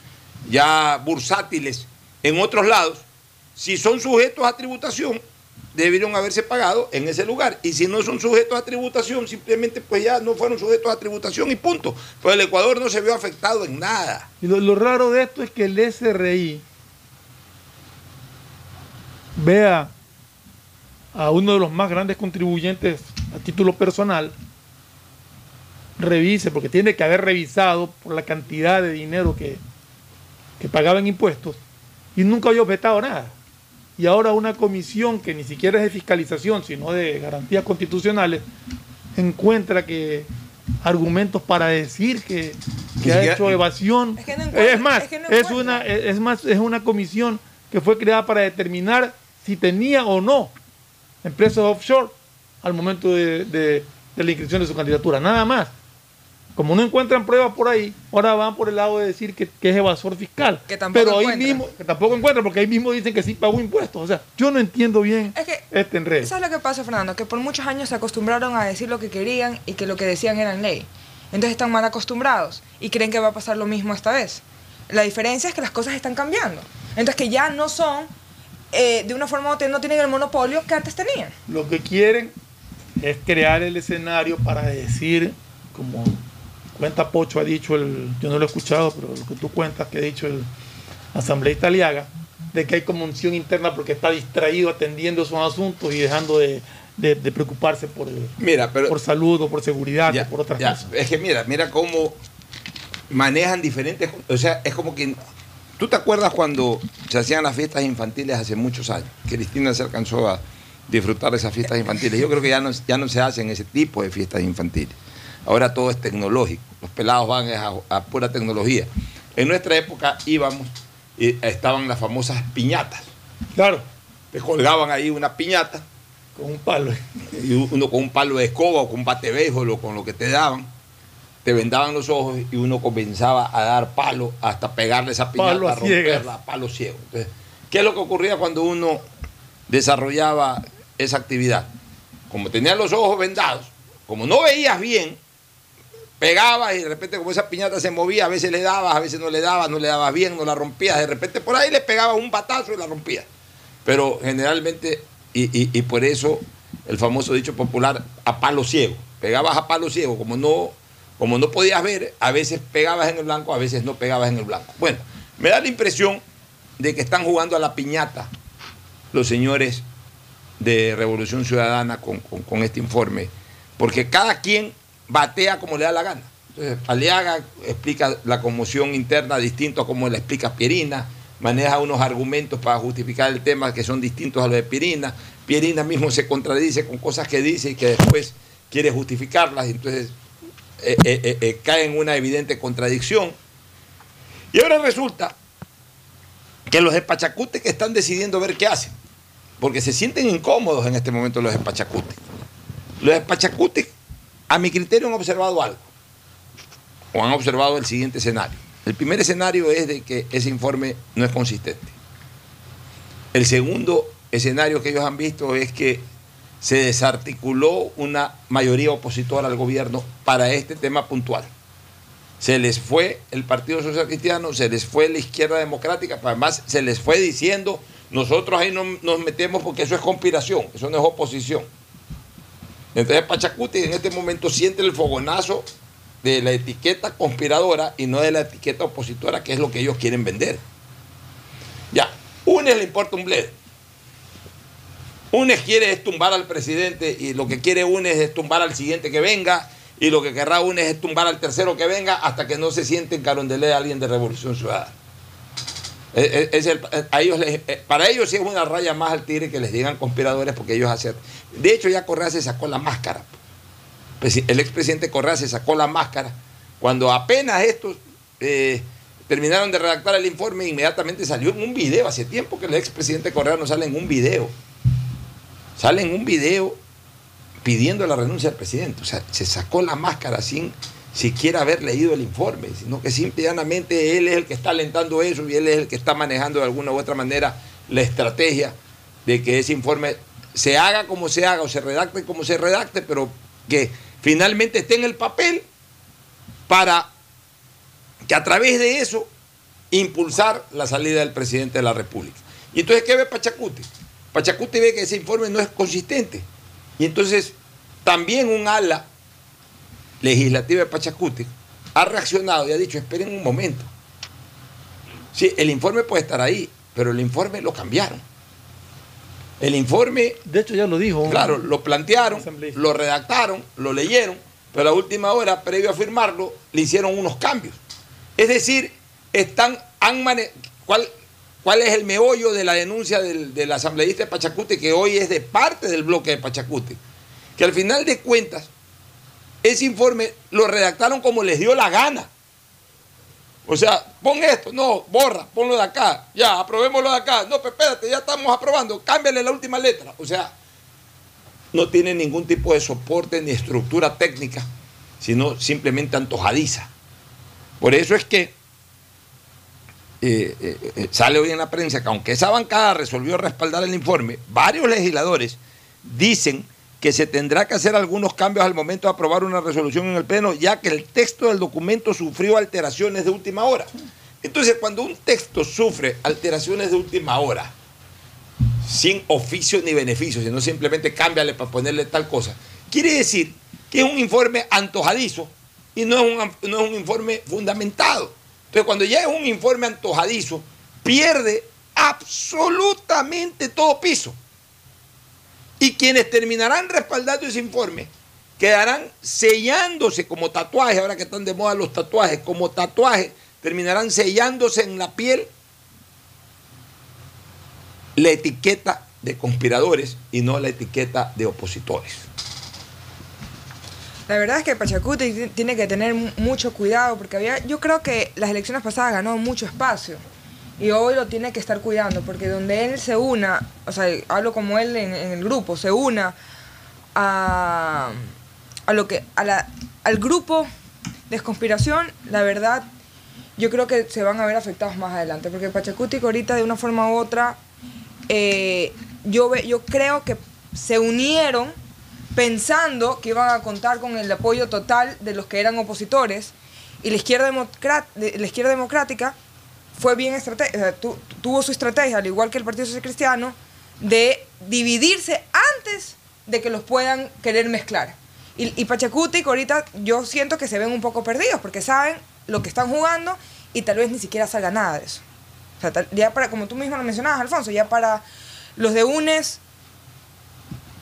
ya bursátiles en otros lados, si son sujetos a tributación, debieron haberse pagado en ese lugar. Y si no son sujetos a tributación, simplemente pues ya no fueron sujetos a tributación y punto. Pues el Ecuador no se vio afectado en nada. Y lo, raro de esto es que el SRI vea a uno de los más grandes contribuyentes a título personal, revise, porque tiene que haber revisado por la cantidad de dinero que, que pagaba en impuestos, y nunca había objetado nada. Y ahora una comisión que ni siquiera es de fiscalización, sino de garantías constitucionales, encuentra que argumentos para decir que, ha hecho evasión. Es que no es más, es que no es, encuentra. una, es más, es una comisión que fue creada para determinar si tenía o no empresas offshore al momento de, de- de la inscripción de su candidatura. Nada más. Como no encuentran pruebas por ahí, ahora van por el lado de decir que, que es evasor fiscal. Que tampoco Pero ahí mismo, que tampoco encuentran, porque ahí mismo dicen que sí pagó impuestos. O sea, yo no entiendo bien Es que este enredo. ¿Sabes lo que pasa, Fernando? Que por muchos años se acostumbraron a decir lo que querían y que lo que decían eran ley. Entonces están mal acostumbrados y creen que va a pasar lo mismo esta vez. La diferencia es que las cosas están cambiando. Entonces que ya no son, eh, de una forma u otra, no tienen el monopolio que antes tenían. Lo que quieren es crear el escenario para decir, como cuenta Pocho ha dicho, el, yo no lo he escuchado, pero lo que tú cuentas que ha dicho el asambleísta Aliaga, de que hay conmoción interna porque está distraído atendiendo esos asuntos y dejando de, de- de preocuparse por, el- Mira, pero por salud o por seguridad Ya, o por otras ya. cosas. Es que mira, mira cómo manejan diferentes. O sea, es como que. ¿Tú te acuerdas cuando se hacían las fiestas infantiles hace muchos años? Cristina se alcanzó a disfrutar de esas fiestas infantiles. Yo creo que ya no, ya no se hacen ese tipo de fiestas infantiles. Ahora todo es tecnológico. Los pelados van a, a pura tecnología. En nuestra época íbamos y estaban las famosas piñatas. Claro. Te colgaban ahí una piñata. Con un palo. Y uno con un palo de escoba o con un bate béisbol o con lo que te daban. Te vendaban los ojos y uno comenzaba a dar palo hasta pegarle esa piñata, Palo a romperla, a palo ciego. Entonces, ¿qué es lo que ocurría cuando uno desarrollaba esa actividad? Como tenías los ojos vendados, como no veías bien, pegabas y de repente como esa piñata se movía, a veces le dabas, a veces no le dabas, no le dabas bien, no la rompías, de repente por ahí le pegabas un batazo y la rompías. Pero generalmente, y, y- por eso el famoso dicho popular, a palo ciego. Pegabas a palo ciego, como no, como no podías ver, a veces pegabas en el blanco, a veces no pegabas en el blanco. Bueno, me da la impresión de que están jugando a la piñata los señores de Revolución Ciudadana con- con este informe, porque cada quien batea como le da la gana. Entonces, Aliaga explica la conmoción interna distinto a como la explica Pierina, maneja unos argumentos para justificar el tema que son distintos a los de Pierina. Pierina mismo se contradice con cosas que dice y que después quiere justificarlas, entonces eh, eh, eh, eh, cae en una evidente contradicción. Y ahora resulta que los espachacutes que están decidiendo ver qué hacen, porque se sienten incómodos en este momento los espachacutes. Los espachacutes, a mi criterio, han observado algo, o han observado el siguiente escenario. El primer escenario es de que ese informe no es consistente. El segundo escenario que ellos han visto es que se desarticuló una mayoría opositora al gobierno para este tema puntual. Se les fue el Partido Social Cristiano, se les fue la izquierda democrática, pero además se les fue diciendo, nosotros ahí no nos metemos porque eso es conspiración, eso no es oposición. Entonces Pachacuti en este momento siente el fogonazo de la etiqueta conspiradora y no de la etiqueta opositora, que es lo que ellos quieren vender. Ya, UNES le importa un bledo. UNES quiere es tumbar al presidente y lo que quiere UNES es tumbar al siguiente que venga y lo que querrá UNES es tumbar al tercero que venga hasta que no se siente en Carondelet alguien de Revolución Ciudadana. Es- es el- a ellos eh, para ellos sí es una raya más al tigre que les digan conspiradores porque ellos hacen... De hecho ya Correa se sacó la máscara. Presi- El expresidente Correa se sacó la máscara cuando apenas estos eh, terminaron de redactar el informe inmediatamente salió en un video. Hace tiempo que el expresidente Correa no sale en un video. Sale en un video pidiendo la renuncia del presidente. O sea, se sacó la máscara sin siquiera haber leído el informe, sino que simplemente él es el que está alentando eso y él es el que está manejando de alguna u otra manera la estrategia de que ese informe se haga como se haga o se redacte como se redacte, pero que finalmente esté en el papel para que a través de eso impulsar la salida del presidente de la República. Y entonces, ¿qué ve Pachacuti? Pachacuti ve que ese informe no es consistente. Y entonces, también un ala legislativa de Pachacuti ha reaccionado y ha dicho, esperen un momento. Sí, el informe puede estar ahí, pero el informe lo cambiaron. El informe... De hecho, ya lo dijo. Claro, lo plantearon, lo redactaron, lo leyeron, pero a la última hora, previo a firmarlo, le hicieron unos cambios. Es decir, están, han mane- ¿cuál, ¿cuál es el meollo de la denuncia del, del asambleísta de Pachacute, que hoy es de parte del bloque de Pachacute? Que al final de cuentas, ese informe lo redactaron como les dio la gana. O sea, pon esto, no, borra, ponlo de acá, ya, aprobémoslo de acá. No, pero espérate, ya estamos aprobando, cámbiale la última letra. O sea, no tiene ningún tipo de soporte ni estructura técnica, sino simplemente antojadiza. Por eso es que eh, eh, eh, sale hoy en la prensa que aunque esa bancada resolvió respaldar el informe, varios legisladores dicen que se tendrá que hacer algunos cambios al momento de aprobar una resolución en el Pleno, ya que el texto del documento sufrió alteraciones de última hora. Entonces, cuando un texto sufre alteraciones de última hora, sin oficio ni beneficio, sino simplemente cámbiale para ponerle tal cosa, quiere decir que es un informe antojadizo y no es un, no es un informe fundamentado. Entonces, cuando ya es un informe antojadizo, pierde absolutamente todo piso. Y quienes terminarán respaldando ese informe quedarán sellándose como tatuajes, ahora que están de moda los tatuajes, como tatuajes, terminarán sellándose en la piel la etiqueta de conspiradores y no la etiqueta de opositores. La verdad es que Pachacuti ti- tiene que tener mu- mucho cuidado porque había, yo creo que las elecciones pasadas ganó mucho espacio y hoy lo tiene que estar cuidando porque donde él se una, o sea, hablo como él en, el grupo, se una a, a lo que a la, al grupo de conspiración, la verdad yo creo que se van a ver afectados más adelante porque Pachacuti ahorita de una forma u otra eh, yo, yo creo que se unieron pensando que iban a contar con el apoyo total de los que eran opositores y la izquierda, democrat- de- la izquierda democrática fue bien estratégica, tuvo su estrategia, al igual que el Partido Social Cristiano, de dividirse antes de que los puedan querer mezclar. Y, y Pachacuti, que ahorita yo siento que se ven un poco perdidos porque saben lo que están jugando y tal vez ni siquiera salga nada de eso. O sea, ya para, como tú mismo lo mencionabas, Alfonso, ya para los de UNES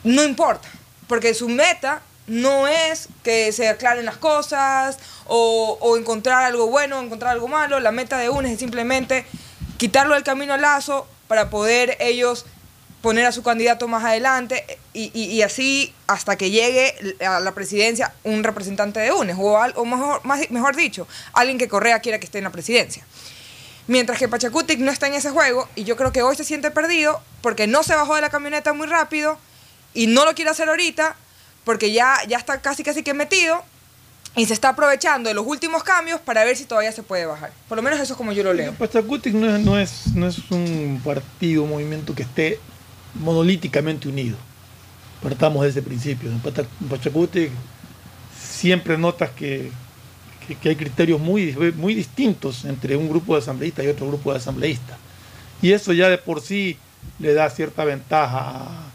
no importa, porque su meta no es que se aclaren las cosas o, o encontrar algo bueno o encontrar algo malo. La meta de UNES es simplemente quitarlo del camino al lazo para poder ellos poner a su candidato más adelante y, y- y así hasta que llegue a la presidencia un representante de UNES o, al- o mejor, más- mejor dicho, alguien que Correa quiera que esté en la presidencia. Mientras que Pachacutic no está en ese juego y yo creo que hoy se siente perdido porque no se bajó de la camioneta muy rápido y no lo quiere hacer ahorita porque ya, ya está casi casi que metido y se está aprovechando de los últimos cambios para ver si todavía se puede bajar. Por lo menos eso es como yo lo leo. Pachacutic no es, no, es, no es un partido, un movimiento que esté monolíticamente unido. Partamos de ese principio. En Pachacutic siempre notas que, que- que hay criterios muy, muy distintos entre un grupo de asambleístas y otro grupo de asambleístas. Y eso ya de por sí le da cierta ventaja a-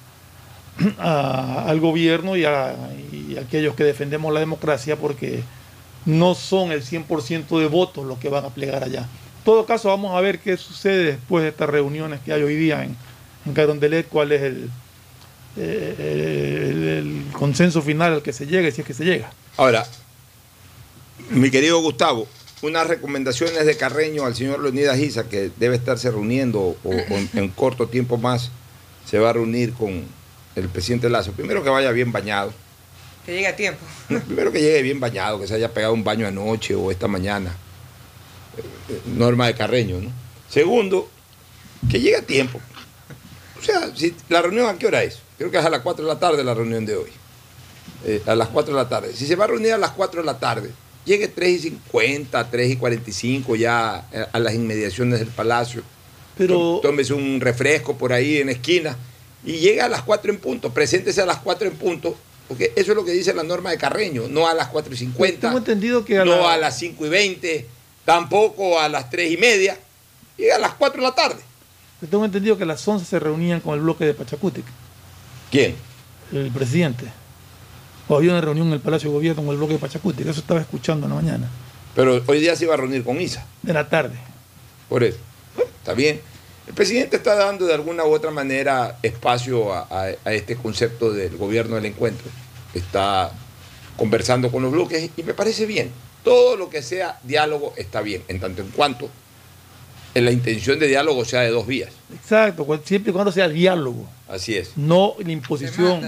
al gobierno y a, aquellos que defendemos la democracia porque no son el 100% de votos los que van a plegar allá. En todo caso, vamos a ver qué sucede después de estas reuniones que hay hoy día en, Carondelet, cuál es el, eh, el- consenso final al que se llegue, si es que se llega. Ahora, mi querido Gustavo, unas recomendaciones de Carreño al señor Leonidas Giza, que debe estarse reuniendo o, o en corto tiempo más se va a reunir con el presidente Lazo. Primero que vaya bien bañado. Que llegue a tiempo. No, primero que llegue bien bañado, que se haya pegado un baño anoche o esta mañana. Eh, eh, Norma de Carreño, ¿no? Segundo, que llegue a tiempo. O sea, si, ¿la reunión a qué hora es? Creo que es a las 4 de la tarde la reunión de hoy. eh, a las 4 de la tarde. Si se va a reunir a las 4 de la tarde, llegue 3 y 50, 3 y 45 ya a las inmediaciones del palacio. Pero- Tómese un refresco por ahí en la esquina y llega a las 4 en punto. Preséntese a las 4 en punto, porque eso es lo que dice la norma de Carreño, no a las 4 y 50. Tengo entendido que a no la- a las 5 y 20, tampoco a las 3 y media. Llega a las 4 de la tarde. Tengo entendido que a las 11 se reunían con el bloque de Pachacútec, ¿Quién? el presidente. O había una reunión en el Palacio de Gobierno con el bloque de Pachacútec, eso estaba escuchando en la mañana, Pero hoy día se iba a reunir con Isa. de la tarde. Por eso. Bueno, está bien. El presidente está dando de alguna u otra manera espacio a, a- a este concepto del gobierno del encuentro. Está conversando con los bloques y me parece bien. Todo lo que sea diálogo está bien, en tanto en cuanto en la intención de diálogo sea de dos vías. Exacto, siempre y cuando sea diálogo, Así es. no la imposición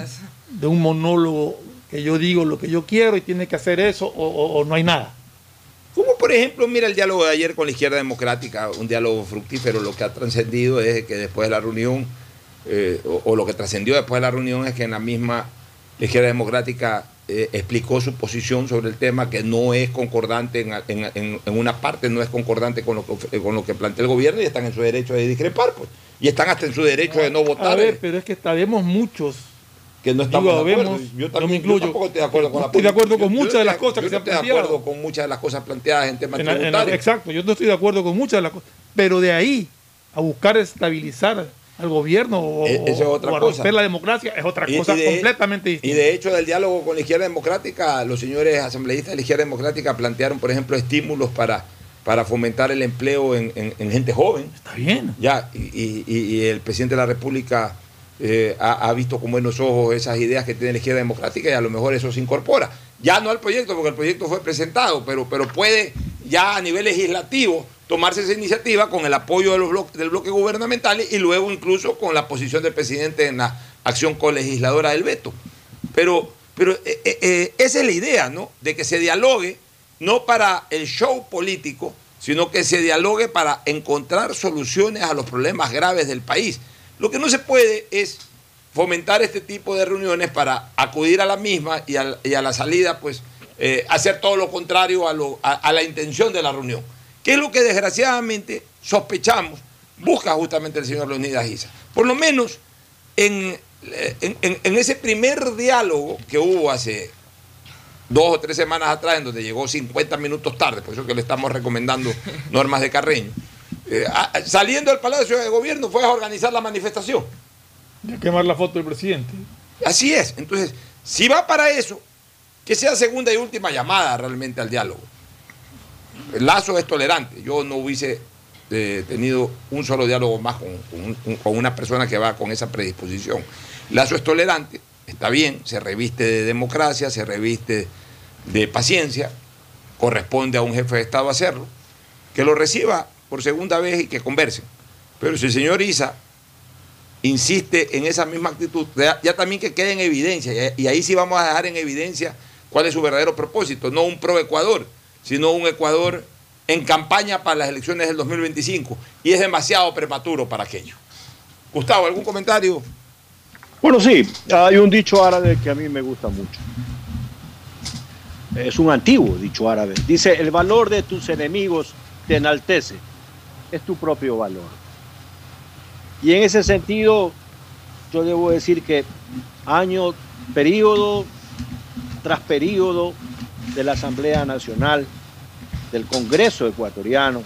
de un monólogo que yo digo lo que yo quiero y tiene que hacer eso o, o- o no hay nada. Como por ejemplo, mira el diálogo de ayer con la izquierda democrática, un diálogo fructífero. Lo que ha trascendido es que después de la reunión, eh, o, o lo que trascendió después de la reunión es que en la misma la izquierda democrática eh, explicó su posición sobre el tema, que no es concordante en, en- en- en una parte, no es concordante con lo, que, of- con lo que plantea el gobierno y están en su derecho de discrepar, pues. Y están hasta en su derecho de no A votar. ver, eh, pero es que sabemos muchos. Que no estamos digo, de acuerdo. vemos, yo también me incluyo. tampoco estoy de acuerdo con No la estoy de acuerdo con yo- muchas yo de las cosas que se no han estoy de planteado. acuerdo con muchas de las cosas planteadas en temas En la- en la- tributarios. exacto, yo no estoy de acuerdo con muchas de las cosas. Pero de ahí a buscar estabilizar al gobierno o, E- es otra o a cosa. romper la democracia es otra Y- cosa y de- completamente Y distinta. de hecho, del diálogo con la izquierda democrática, los señores asambleístas de la izquierda democrática plantearon, por ejemplo, estímulos para, para fomentar el empleo en, en- en gente joven. Está bien. Ya, y, y- y el presidente de la República eh, ha, ha visto con buenos ojos esas ideas que tiene la izquierda democrática y a lo mejor eso se incorpora. Ya no al proyecto, porque el proyecto fue presentado, pero, pero puede ya a nivel legislativo tomarse esa iniciativa con el apoyo de los del bloque gubernamental y luego incluso con la posición del presidente en la acción colegisladora del veto. Pero, pero eh, eh, eh, esa es la idea, ¿no? De que se dialogue, no para el show político, sino que se dialogue para encontrar soluciones a los problemas graves del país. Lo que no se puede es fomentar este tipo de reuniones para acudir a la misma y a, la salida, pues, eh, hacer todo lo contrario a, la intención de la reunión. Que es lo que desgraciadamente sospechamos busca justamente el señor Leonidas Isa. Por lo menos en, en- en- en ese primer diálogo que hubo hace dos o tres semanas atrás, en donde llegó 50 minutos tarde, por eso que le estamos recomendando normas de Carreño, eh, a- saliendo del Palacio de Gobierno fue a organizar la manifestación. De quemar la foto del presidente. Así es. Entonces, si va para eso, que sea segunda y última llamada realmente al diálogo. El Lazo es tolerante. Yo no hubiese eh, tenido un solo diálogo más con, con un- con una persona que va con esa predisposición. Lazo es tolerante, está bien, se reviste de democracia, se reviste de paciencia, corresponde a un jefe de Estado hacerlo, que lo reciba por segunda vez y que conversen. Pero si el señor Isa insiste en esa misma actitud, ya, también que quede en evidencia, y ahí sí vamos a dejar en evidencia cuál es su verdadero propósito, no un pro Ecuador, sino un Ecuador en campaña para las elecciones del 2025, y es demasiado prematuro para aquello. Gustavo, ¿algún comentario? Bueno, sí, hay un dicho árabe que a mí me gusta mucho. Es un antiguo dicho árabe. Dice, el valor de tus enemigos te enaltece. Es tu propio valor. Y en ese sentido, yo debo decir que año, periodo tras periodo de la Asamblea Nacional, del Congreso ecuatoriano,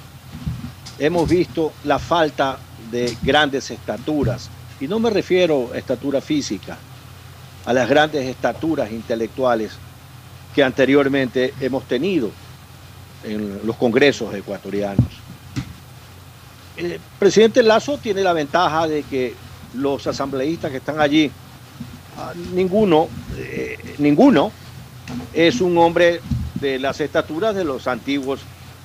hemos visto la falta de grandes estaturas. Y no me refiero a estatura física, a las grandes estaturas intelectuales que anteriormente hemos tenido en los congresos ecuatorianos. El presidente Lazo tiene la ventaja de que los asambleístas que están allí, ah, ninguno, eh, ninguno es un hombre de las estaturas de los antiguos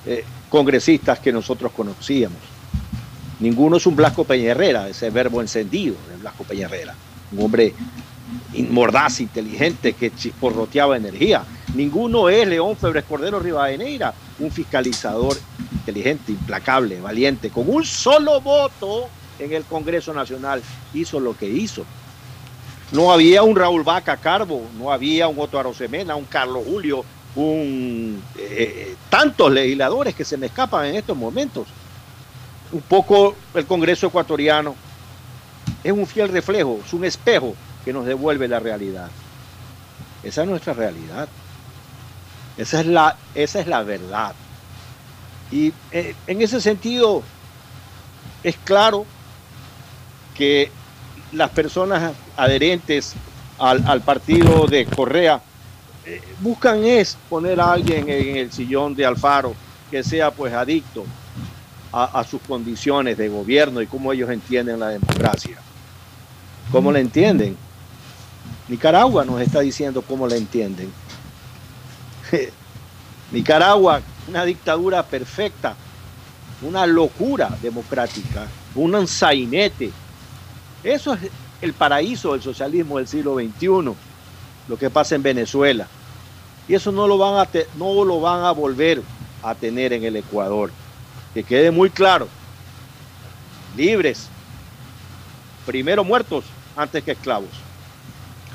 eh, congresistas que nosotros conocíamos. Ninguno es un Blasco Peña ese verbo encendido de Blasco Peña un hombre mordaz, inteligente, que chisporroteaba energía. Ninguno es León Febres Cordero Rivadeneira, un fiscalizador inteligente, implacable, valiente, con un solo voto en el Congreso Nacional hizo lo que hizo. No había un Raúl Vaca Carbo, no había un Otto Arosemena, un Carlos Julio, un eh, tantos legisladores que se me escapan en estos momentos. Un poco el Congreso ecuatoriano es un fiel reflejo, es un espejo que nos devuelve la realidad. Esa es nuestra realidad. Esa es la, esa es la verdad. Y eh, en ese sentido es claro que las personas adherentes al, partido de Correa eh, buscan es poner a alguien en el sillón de Alfaro que sea pues adicto a, a sus condiciones de gobierno y cómo ellos entienden la democracia. ¿Cómo la entienden? Nicaragua nos está diciendo cómo la entienden. Nicaragua, una dictadura perfecta, una locura democrática, un sainete. Eso es el paraíso del socialismo del siglo XXI, lo que pasa en Venezuela. Y eso no lo van a, no lo van a volver a tener en el Ecuador. Que quede muy claro. Libres. Primero muertos antes que esclavos.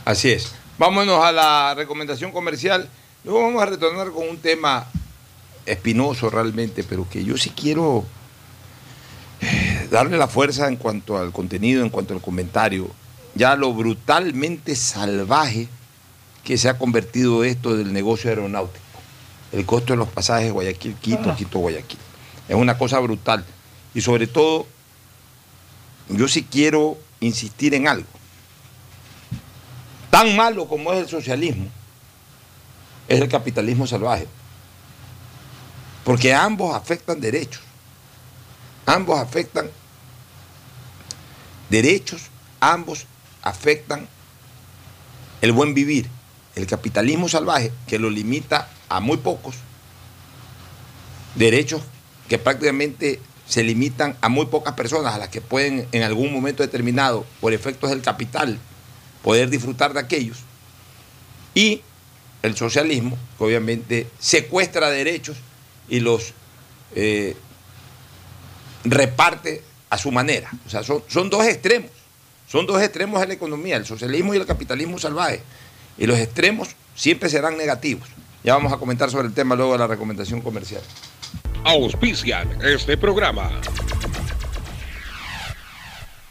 Así es. Vámonos a la recomendación comercial. Luego vamos a retornar con un tema espinoso realmente, pero que yo sí quiero eh, darle la fuerza en cuanto al contenido, en cuanto al comentario. Ya lo brutalmente salvaje que se ha convertido esto del negocio aeronáutico. El costo de los pasajes Guayaquil-Quito, Quito-Guayaquil. Es una cosa brutal. Y sobre todo, yo sí quiero insistir en algo. Tan malo como es el socialismo, es el capitalismo salvaje. Porque ambos afectan derechos. Ambos afectan derechos, ambos afectan el buen vivir. El capitalismo salvaje, que lo limita a muy pocos, derechos que prácticamente se limitan a muy pocas personas, a las que pueden en algún momento determinado, por efectos del capital, poder disfrutar de aquellos. Y el socialismo, que obviamente secuestra derechos y los eh, reparte a su manera. O sea, son, son dos extremos. Son dos extremos de la economía, el socialismo y el capitalismo salvaje. Y los extremos siempre serán negativos. Ya vamos a comentar sobre el tema luego de la recomendación comercial. Auspician este programa.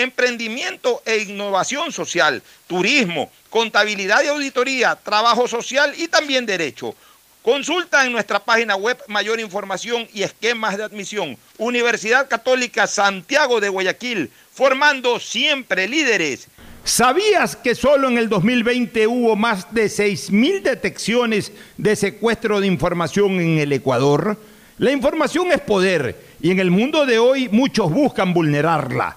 emprendimiento e innovación social, turismo, contabilidad y auditoría, trabajo social y también derecho. Consulta en nuestra página web mayor información y esquemas de admisión. Universidad Católica Santiago de Guayaquil, formando siempre líderes. ¿Sabías que solo en el 2020 hubo más de 6.000 detecciones de secuestro de información en el Ecuador? La información es poder y en el mundo de hoy muchos buscan vulnerarla.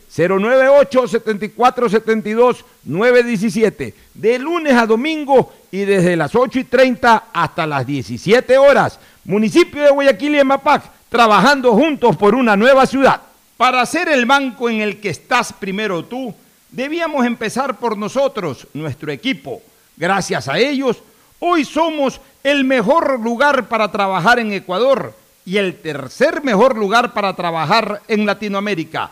098 74 72 917 de lunes a domingo y desde las 8 y 30 hasta las 17 horas. Municipio de Guayaquil y Emapac, trabajando juntos por una nueva ciudad. Para ser el banco en el que estás primero tú, debíamos empezar por nosotros, nuestro equipo. Gracias a ellos, hoy somos el mejor lugar para trabajar en Ecuador y el tercer mejor lugar para trabajar en Latinoamérica.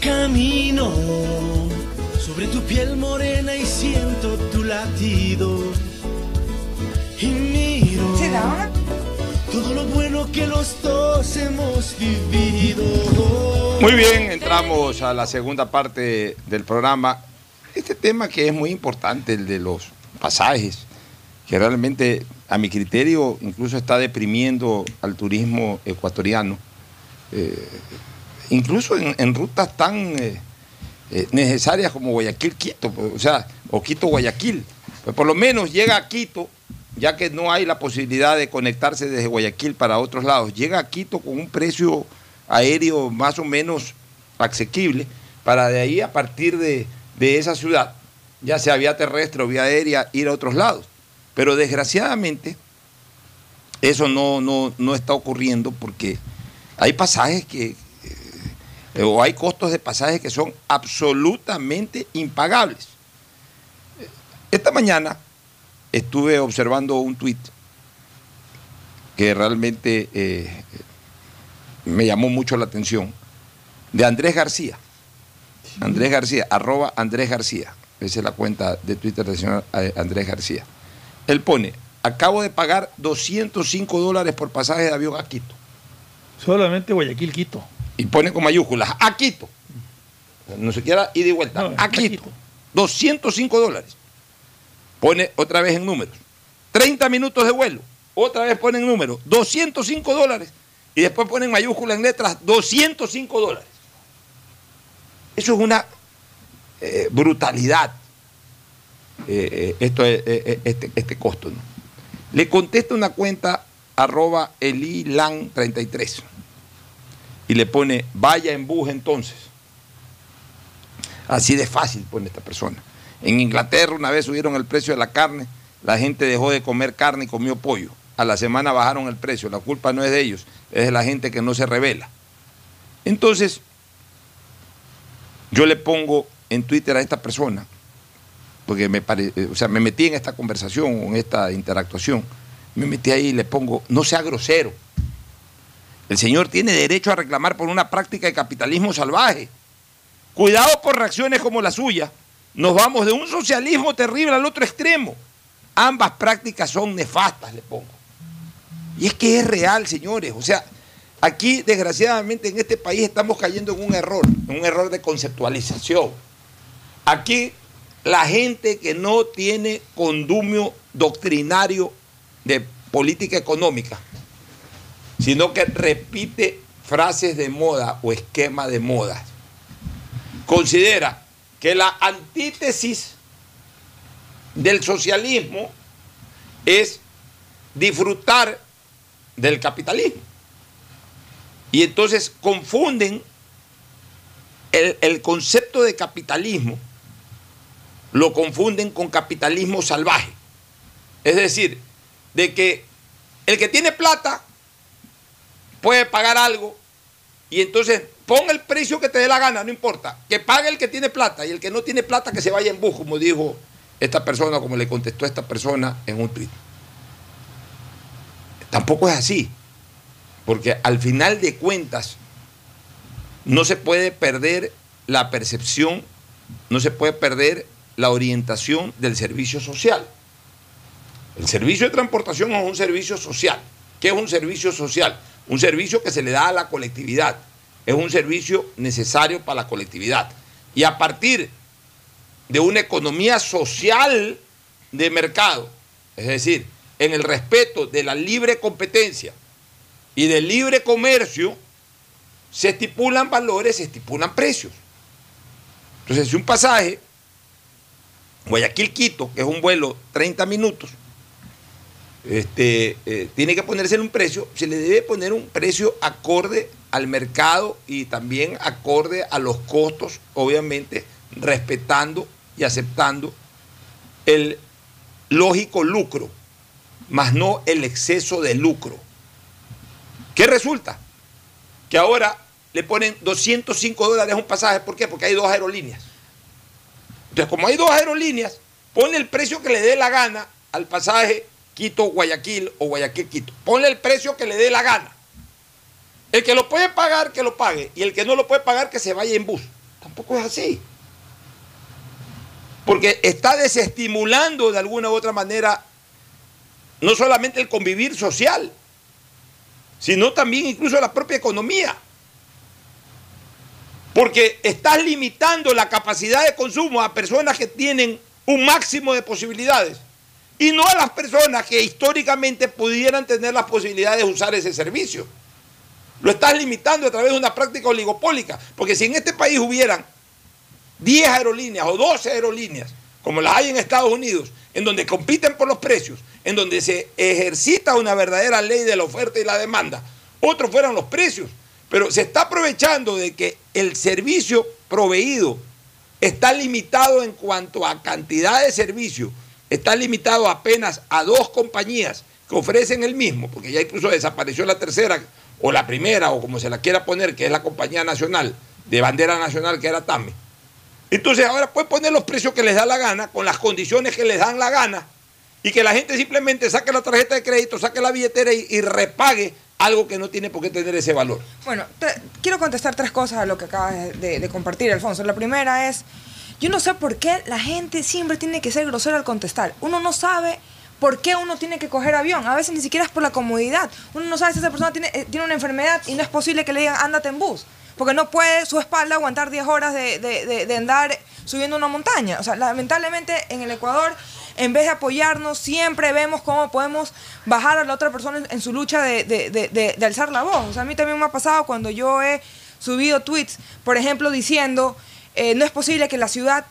Camino sobre tu piel morena y siento tu latido. Y miro todo lo bueno que los dos hemos vivido. Muy bien, entramos a la segunda parte del programa. Este tema que es muy importante, el de los pasajes, que realmente a mi criterio incluso está deprimiendo al turismo ecuatoriano. Eh, incluso en, rutas tan eh, eh, necesarias como Guayaquil-Quito, o sea, o Quito-Guayaquil. Pues por lo menos llega a Quito, ya que no hay la posibilidad de conectarse desde Guayaquil para otros lados, llega a Quito con un precio aéreo más o menos asequible, para de ahí a partir de, de esa ciudad, ya sea vía terrestre o vía aérea, ir a otros lados. Pero desgraciadamente eso no, no, no está ocurriendo porque hay pasajes que, eh, o hay costos de pasajes que son absolutamente impagables. Esta mañana estuve observando un tuit que realmente eh, me llamó mucho la atención, de Andrés García. Andrés García, arroba Andrés García. Esa es la cuenta de Twitter del señor eh, Andrés García. Él pone, acabo de pagar 205 dólares por pasaje de avión a Quito. Solamente Guayaquil-Quito. Y pone con mayúsculas, a Quito. No se quiera ir de vuelta, a Quito. 205 dólares. Pone otra vez en números. 30 minutos de vuelo. Otra vez pone en números. 205 dólares. Y después ponen mayúsculas en letras 205 dólares. Eso es una eh, brutalidad. Eh, eh, esto es, eh, este, este costo. ¿no? Le contesta una cuenta arroba elilan33 y le pone vaya en entonces. Así de fácil pone esta persona. En Inglaterra una vez subieron el precio de la carne, la gente dejó de comer carne y comió pollo. A la semana bajaron el precio, la culpa no es de ellos, es de la gente que no se revela. Entonces, yo le pongo en Twitter a esta persona, porque me, pare- eh, o sea, me metí en esta conversación, en esta interactuación, me metí ahí y le pongo, no sea grosero. El señor tiene derecho a reclamar por una práctica de capitalismo salvaje. Cuidado por reacciones como la suya. Nos vamos de un socialismo terrible al otro extremo. Ambas prácticas son nefastas, le pongo. Y es que es real, señores. O sea, aquí, desgraciadamente, en este país estamos cayendo en un error, en un error de conceptualización. Aquí, la gente que no tiene condumio doctrinario de política económica, sino que repite frases de moda o esquema de moda, considera que la antítesis del socialismo es disfrutar del capitalismo. Y entonces confunden el, el concepto de capitalismo, lo confunden con capitalismo salvaje. Es decir, de que el que tiene plata puede pagar algo y entonces pon el precio que te dé la gana, no importa. Que pague el que tiene plata y el que no tiene plata que se vaya en bus, como dijo esta persona, como le contestó esta persona en un tweet. Tampoco es así, porque al final de cuentas no se puede perder la percepción, no se puede perder la orientación del servicio social. El servicio de transportación es un servicio social. ¿Qué es un servicio social? Un servicio que se le da a la colectividad. Es un servicio necesario para la colectividad. Y a partir de una economía social de mercado, es decir, en el respeto de la libre competencia y del libre comercio, se estipulan valores, se estipulan precios. Entonces, si un pasaje Guayaquil-Quito, que es un vuelo 30 minutos, este, eh, tiene que ponerse en un precio, se le debe poner un precio acorde al mercado y también acorde a los costos, obviamente respetando y aceptando el lógico lucro, más no el exceso de lucro. ¿Qué resulta? Que ahora le ponen 205 dólares un pasaje, ¿por qué? Porque hay dos aerolíneas. Entonces, como hay dos aerolíneas, pone el precio que le dé la gana al pasaje Quito-Guayaquil o Guayaquil-Quito. Ponle el precio que le dé la gana. El que lo puede pagar, que lo pague. Y el que no lo puede pagar, que se vaya en bus. Tampoco es así. Porque está desestimulando de alguna u otra manera no solamente el convivir social, sino también incluso la propia economía. Porque estás limitando la capacidad de consumo a personas que tienen un máximo de posibilidades. Y no a las personas que históricamente pudieran tener las posibilidades de usar ese servicio. Lo estás limitando a través de una práctica oligopólica, porque si en este país hubieran 10 aerolíneas o 12 aerolíneas, como las hay en Estados Unidos, en donde compiten por los precios, en donde se ejercita una verdadera ley de la oferta y la demanda, otros fueran los precios, pero se está aprovechando de que el servicio proveído está limitado en cuanto a cantidad de servicio está limitado apenas a dos compañías que ofrecen el mismo, porque ya incluso desapareció la tercera o la primera o como se la quiera poner, que es la compañía nacional de bandera nacional que era TAME. Entonces ahora puede poner los precios que les da la gana, con las condiciones que les dan la gana, y que la gente simplemente saque la tarjeta de crédito, saque la billetera y, repague algo que no tiene por qué tener ese valor. Bueno, quiero contestar tres cosas a lo que acabas de compartir, Alfonso. La primera es, yo no sé por qué la gente siempre tiene que ser grosera al contestar. Uno no sabe por qué uno tiene que coger avión. A veces ni siquiera es por la comodidad. Uno no sabe si esa persona tiene, eh, tiene una enfermedad y no es posible que le digan ándate en bus. Porque no puede su espalda aguantar 10 horas de, de, andar subiendo una montaña. O sea, lamentablemente en el Ecuador, en vez de apoyarnos, siempre vemos cómo podemos bajar a la otra persona en, su lucha de, alzar la voz. O sea, a mí también me ha pasado cuando yo he subido tweets, por ejemplo, diciendo eh, no es posible que la ciudad,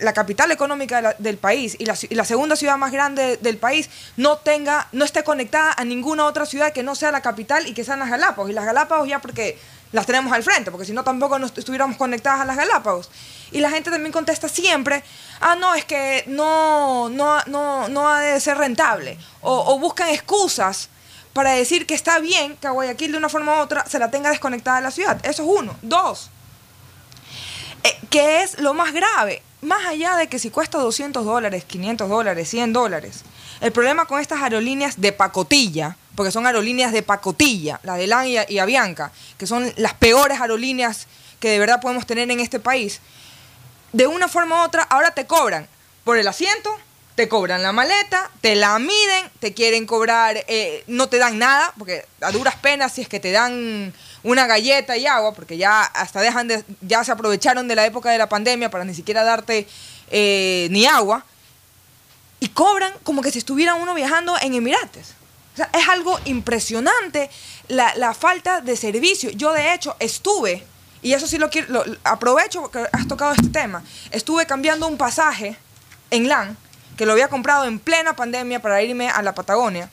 la capital económica del país y la, segunda ciudad más grande del país no tenga, no esté conectada a ninguna otra ciudad que no sea la capital y que sean las Galápagos. Y las Galápagos ya porque las tenemos al frente, porque si no tampoco nos estuviéramos conectadas a las Galápagos. Y la gente también contesta siempre, ah, no, es que no, no, no, no ha de ser rentable. O, o buscan excusas para decir que está bien que a Guayaquil de una forma u otra se la tenga desconectada de la ciudad. Eso es uno. Dos, eh, ¿Qué es lo más grave? Más allá de que si cuesta 200 dólares, 500 dólares, 100 dólares, el problema con estas aerolíneas de pacotilla, porque son aerolíneas de pacotilla, la de LAN y, Avianca, que son las peores aerolíneas que de verdad podemos tener en este país, de una forma u otra, ahora te cobran por el asiento, te cobran la maleta, te la miden, te quieren cobrar, eh, no te dan nada, porque a duras penas si es que te dan una galleta y agua, porque ya hasta dejan de, ya se aprovecharon de la época de la pandemia para ni siquiera darte eh, ni agua, y cobran como que si estuviera uno viajando en Emirates. O sea, es algo impresionante la, falta de servicio. Yo de hecho estuve, y eso sí lo quiero, aprovecho que has tocado este tema, estuve cambiando un pasaje en LAN, que lo había comprado en plena pandemia para irme a la Patagonia.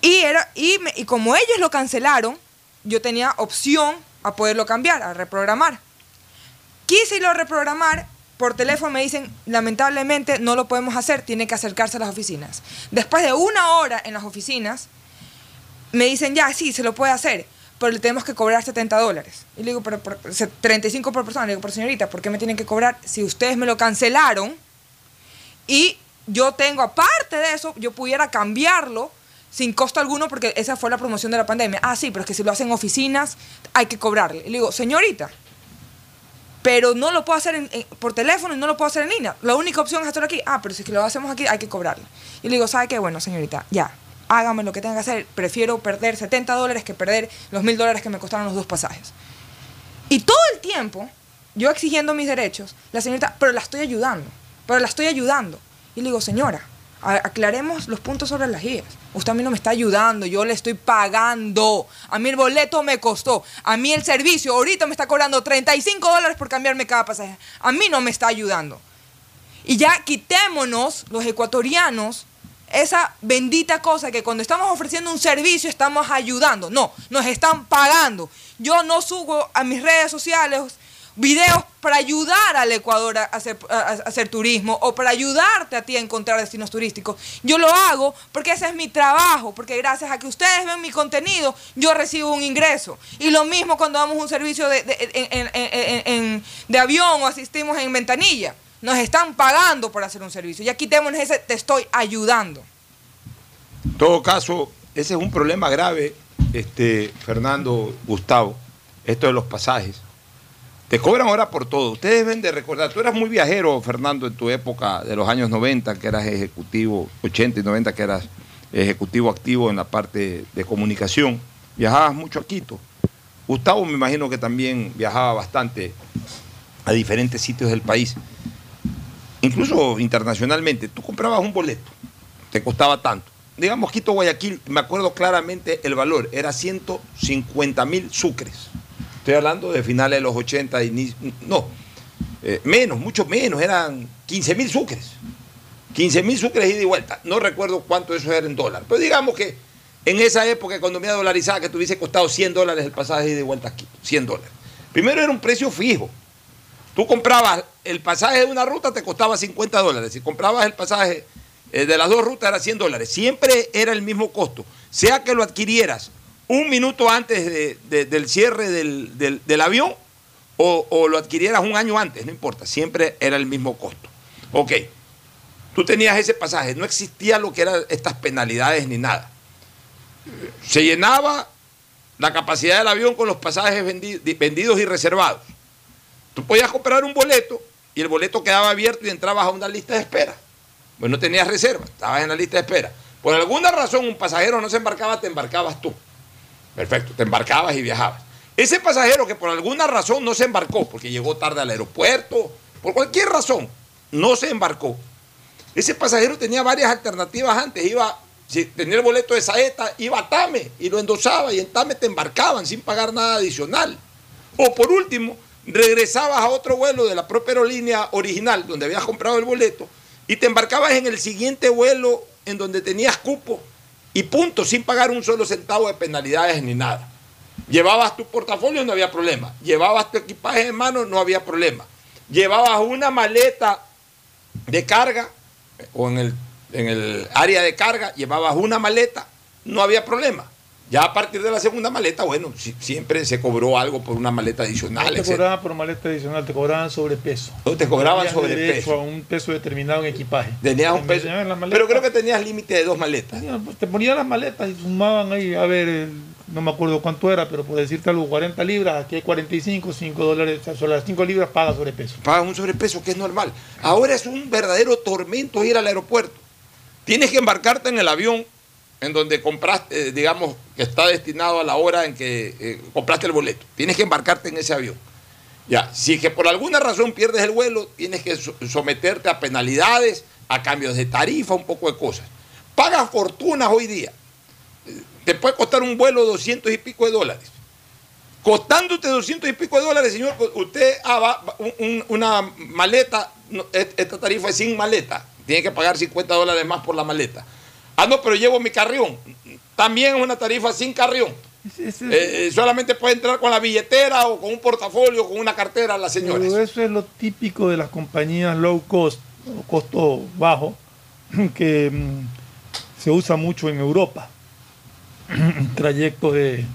Y, era, y, y como ellos lo cancelaron, yo tenía opción a poderlo cambiar, a reprogramar. Quise irlo a reprogramar, por teléfono me dicen, lamentablemente no lo podemos hacer, tiene que acercarse a las oficinas. Después de una hora en las oficinas, me dicen, ya, sí, se lo puede hacer, pero le tenemos que cobrar 70 dólares. Y le digo, pero, 35 por persona. Le digo, pero señorita, ¿por qué me tienen que cobrar si ustedes me lo cancelaron? Y yo tengo, aparte de eso, yo pudiera cambiarlo sin costo alguno porque esa fue la promoción de la pandemia. Ah, sí, pero es que si lo hacen en oficinas hay que cobrarle. Y le digo, señorita, pero no lo puedo hacer por teléfono y no lo puedo hacer en línea. La única opción es hacerlo aquí. Ah, pero si es que lo hacemos aquí hay que cobrarle. Y le digo, ¿sabe qué? Bueno, señorita, ya, hágame lo que tenga que hacer. Prefiero perder 70 dólares que perder los mil dólares que me costaron los dos pasajes. Y todo el tiempo, yo exigiendo mis derechos, la señorita, pero la estoy ayudando, pero la estoy ayudando. Y le digo, señora, aclaremos los puntos sobre las guías. Usted a mí no me está ayudando, yo le estoy pagando. A mí el boleto me costó. A mí el servicio ahorita me está cobrando 35 dólares por cambiarme cada pasaje. A mí no me está ayudando. Y ya quitémonos, los ecuatorianos, esa bendita cosa que cuando estamos ofreciendo un servicio estamos ayudando. No, nos están pagando. Yo no subo a mis redes sociales videos para ayudar al Ecuador a hacer, a- hacer turismo o para ayudarte a ti a encontrar destinos turísticos. Yo lo hago porque ese es mi trabajo, porque gracias a que ustedes ven mi contenido, yo recibo un ingreso. Y lo mismo cuando damos un servicio de, de- en- de avión o asistimos en ventanilla. Nos están pagando por hacer un servicio. Ya quitémonos ese te estoy ayudando. En todo caso, ese es un problema grave, este, Fernando, Gustavo, esto de los pasajes. Te cobran ahora por todo. Ustedes deben de recordar, tú eras muy viajero, Fernando, en tu época de los años 90, que eras ejecutivo, 80 y 90, que eras ejecutivo activo en la parte de comunicación. Viajabas mucho a Quito. Gustavo me imagino que también viajaba bastante a diferentes sitios del país. Incluso internacionalmente. Tú comprabas un boleto, te costaba tanto. Digamos, Quito, Guayaquil, me acuerdo claramente el valor, era 150 mil sucres. Estoy hablando de finales de los 80, inicio- no, eh, menos, mucho menos, eran 15 mil sucres. 15 mil sucres ida y vuelta. No recuerdo cuánto eso era en dólar. Pero digamos que en esa época, economía dolarizada, que te hubiese costado 100 dólares el pasaje ida y vuelta a Quito. 100 dólares. Primero era un precio fijo. Tú comprabas el pasaje de una ruta, te costaba 50 dólares. Si comprabas el pasaje eh, de las dos rutas, era 100 dólares. Siempre era el mismo costo. Sea que lo adquirieras un minuto antes de- de- del cierre del, del- avión o, lo adquirieras un año antes, no importa. Siempre era el mismo costo. Ok. Tú tenías ese pasaje, no existía lo que eran estas penalidades ni nada. Se llenaba la capacidad del avión con los pasajes vendi- vendidos y reservados. Tú podías comprar un boleto y el boleto quedaba abierto y entrabas a una lista de espera. Pues no tenías reserva, estabas en la lista de espera. Por alguna razón un pasajero no se embarcaba, te embarcabas tú. Perfecto, te embarcabas y viajabas. Ese pasajero que por alguna razón no se embarcó, porque llegó tarde al aeropuerto, por cualquier razón, no se embarcó. Ese pasajero tenía varias alternativas antes. Iba, si tenía el boleto de Saeta, iba a Tame y lo endosaba y en Tame te embarcaban sin pagar nada adicional. O por último, regresabas a otro vuelo de la propia aerolínea original donde habías comprado el boleto y te embarcabas en el siguiente vuelo en donde tenías cupo y punto, sin pagar un solo centavo de penalidades ni nada. Llevabas tu portafolio, no había problema. Llevabas tu equipaje en mano, no había problema. Llevabas una maleta de carga o en el, en el área de carga, llevabas una maleta, no había problema. Ya a partir de la segunda maleta, bueno, si- siempre se cobró algo por una maleta adicional. No te etcétera. cobraban por maleta adicional, te cobraban sobrepeso. No te cobraban Tenías sobrepeso. a un peso determinado en equipaje. Tenías un peso. Pero creo que tenías límite de dos maletas. pues, Te ponían las maletas y sumaban ahí, a ver, no me acuerdo cuánto era, pero por decirte algo, 40 libras, aquí hay 45, 5 dólares, o sea, las 5 libras paga sobrepeso. Pagas un sobrepeso que es normal. Ahora es un verdadero tormento ir al aeropuerto. Tienes que embarcarte en el avión en donde compraste, digamos, que está destinado a la hora en que eh, compraste el boleto. Tienes que embarcarte en ese avión. Ya, si que por alguna razón pierdes el vuelo, tienes que so- someterte a penalidades, a cambios de tarifa, un poco de cosas. Pagas fortunas hoy día. Te puede costar un vuelo 200 y pico de dólares. Costándote 200 y pico de dólares, señor, usted ah, va- un- un- una maleta, et- esta tarifa es sin maleta, tiene que pagar 50 dólares más por la maleta. Ah, no, pero llevo mi carrión. También es una tarifa sin carrión. Eh, eh, solamente puede entrar con la billetera o con un portafolio o con una cartera la señora. Pero eso es lo típico de las compañías low cost, o costo bajo, que mm, se usa mucho en Europa. Trayecto de,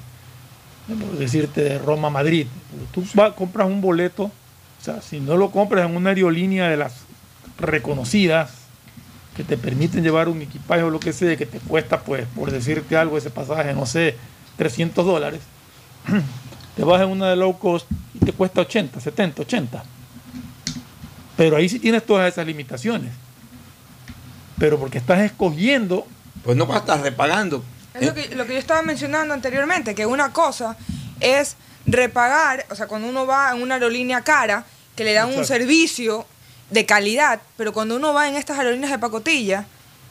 decirte, de Roma a Madrid. Tú vas, compras un boleto, o sea, si no lo compras en una aerolínea de las reconocidas, que te permiten llevar un equipaje o lo que sea, que te cuesta, pues, por decirte algo, ese pasaje, no sé, 300 dólares, te vas en una de low cost y te cuesta 80, 70, 80. Pero ahí sí tienes todas esas limitaciones. Pero porque estás escogiendo. Pues no vas a estar repagando. Es lo que, lo que yo estaba mencionando anteriormente, que una cosa es repagar, o sea, cuando uno va en una aerolínea cara, que le dan un servicio de calidad, pero cuando uno va en estas aerolíneas de pacotilla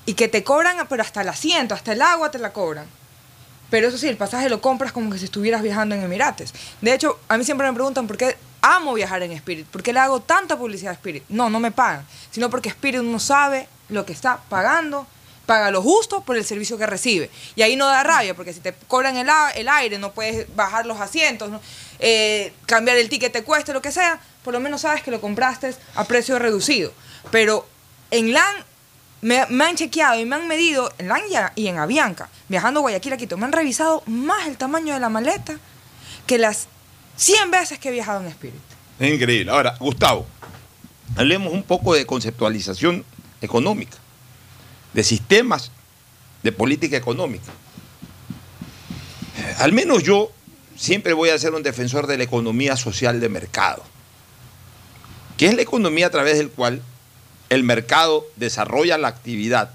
y que te cobran, pero hasta el asiento, hasta el agua te la cobran. Pero eso sí, el pasaje lo compras como que si estuvieras viajando en Emirates. De hecho, a mí siempre me preguntan por qué amo viajar en Spirit. ¿Por qué le hago tanta publicidad a Spirit? No, no me pagan, sino porque Spirit no sabe lo que está pagando, paga lo justo por el servicio que recibe. Y ahí no da rabia, porque si te cobran el, el aire, no puedes bajar los asientos, ¿no? Eh, cambiar el ticket te cueste, lo que sea, por lo menos sabes que lo compraste a precio reducido. Pero en LAN me, han chequeado y me han medido en LAN y en Avianca, viajando a Guayaquil a Quito, me han revisado más el tamaño de la maleta que las 100 veces que he viajado en Spirit. Es increíble. Ahora, Gustavo, hablemos un poco de conceptualización económica, de sistemas de política económica. Al menos yo siempre voy a ser un defensor de la economía social de mercado, que es la economía a través del cual el mercado desarrolla la actividad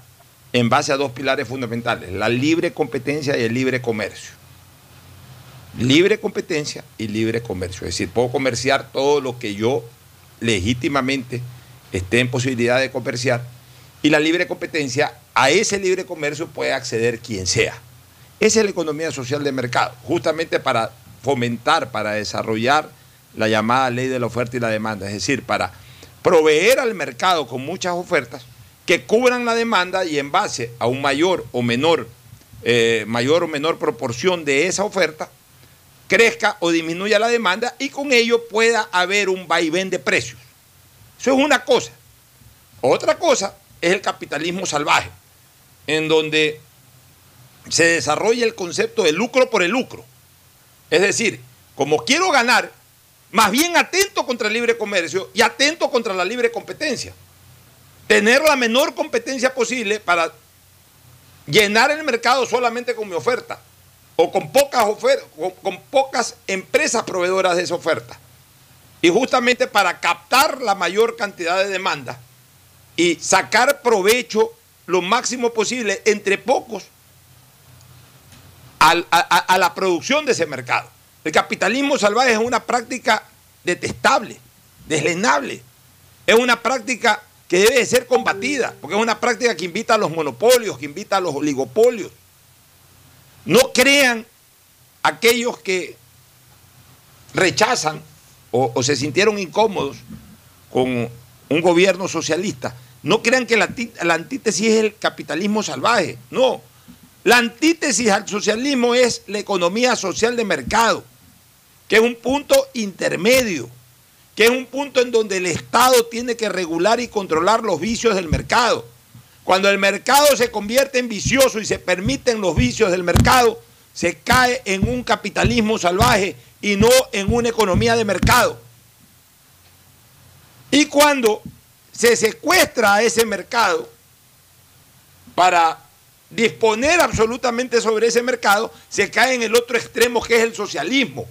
en base a dos pilares fundamentales, la libre competencia y el libre comercio. Libre competencia y libre comercio. Es decir, puedo comerciar todo lo que yo legítimamente esté en posibilidad de comerciar. Y la libre competencia, a ese libre comercio puede acceder quien sea. Esa es la economía social de mercado, justamente para fomentar, para desarrollar la llamada ley de la oferta y la demanda, es decir, para proveer al mercado con muchas ofertas que cubran la demanda y en base a un mayor o menor, eh, mayor o menor proporción de esa oferta, crezca o disminuya la demanda y con ello pueda haber un vaivén de precios. Eso es una cosa. Otra cosa es el capitalismo salvaje, en donde se desarrolla el concepto de lucro por el lucro. Es decir, como quiero ganar, más bien atento contra el libre comercio y atento contra la libre competencia. Tener la menor competencia posible para llenar el mercado solamente con mi oferta o con pocas, con pocas empresas proveedoras de esa oferta. Y justamente para captar la mayor cantidad de demanda y sacar provecho lo máximo posible entre pocos a, la producción de ese mercado. El capitalismo salvaje es una práctica detestable, deslenable. Es una práctica que debe de ser combatida, porque es una práctica que invita a los monopolios, que invita a los oligopolios. No crean aquellos que rechazan o, se sintieron incómodos con un gobierno socialista. No crean que la, la antítesis es el capitalismo salvaje. No. La antítesis al socialismo es la economía social de mercado, que es un punto intermedio, que es un punto en donde el Estado tiene que regular y controlar los vicios del mercado. Cuando el mercado se convierte en vicioso y se permiten los vicios del mercado, se cae en un capitalismo salvaje y no en una economía de mercado. Y cuando se secuestra a ese mercado para disponer absolutamente sobre ese mercado, se cae en el otro extremo que es el socialismo.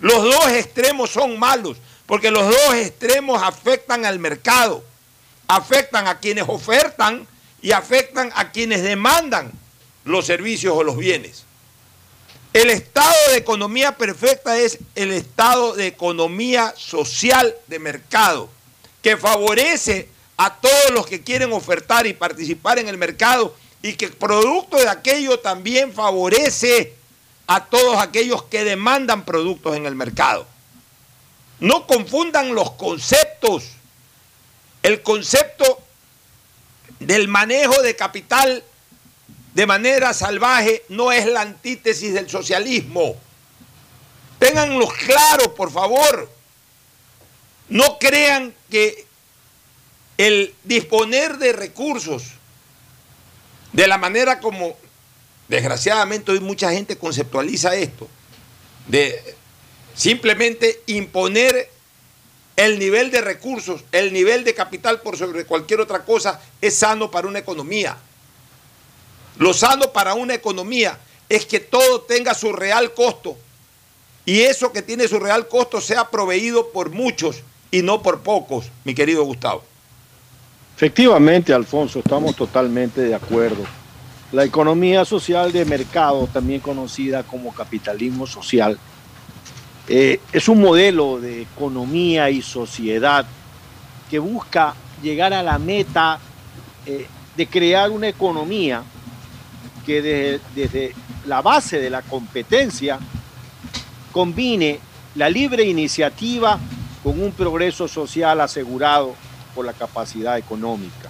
Los dos extremos son malos, porque los dos extremos afectan al mercado, afectan a quienes ofertan y afectan a quienes demandan los servicios o los bienes. El estado de economía perfecta es el estado de economía social de mercado, que favorece a todos los que quieren ofertar y participar en el mercado y que producto de aquello también favorece a todos aquellos que demandan productos en el mercado. No confundan los conceptos. El concepto del manejo de capital de manera salvaje no es la antítesis del socialismo. Ténganlo claro, por favor. No crean que el disponer de recursos de la manera como desgraciadamente hoy mucha gente conceptualiza esto, de simplemente imponer el nivel de recursos, el nivel de capital por sobre cualquier otra cosa, es sano para una economía. Lo sano para una economía es que todo tenga su real costo y eso que tiene su real costo sea proveído por muchos y no por pocos, mi querido Gustavo. Efectivamente, Alfonso, estamos totalmente de acuerdo. La economía social de mercado, también conocida como capitalismo social, eh, es un modelo de economía y sociedad que busca llegar a la meta eh, de crear una economía que desde, desde la base de la competencia combine la libre iniciativa con un progreso social asegurado por la capacidad económica.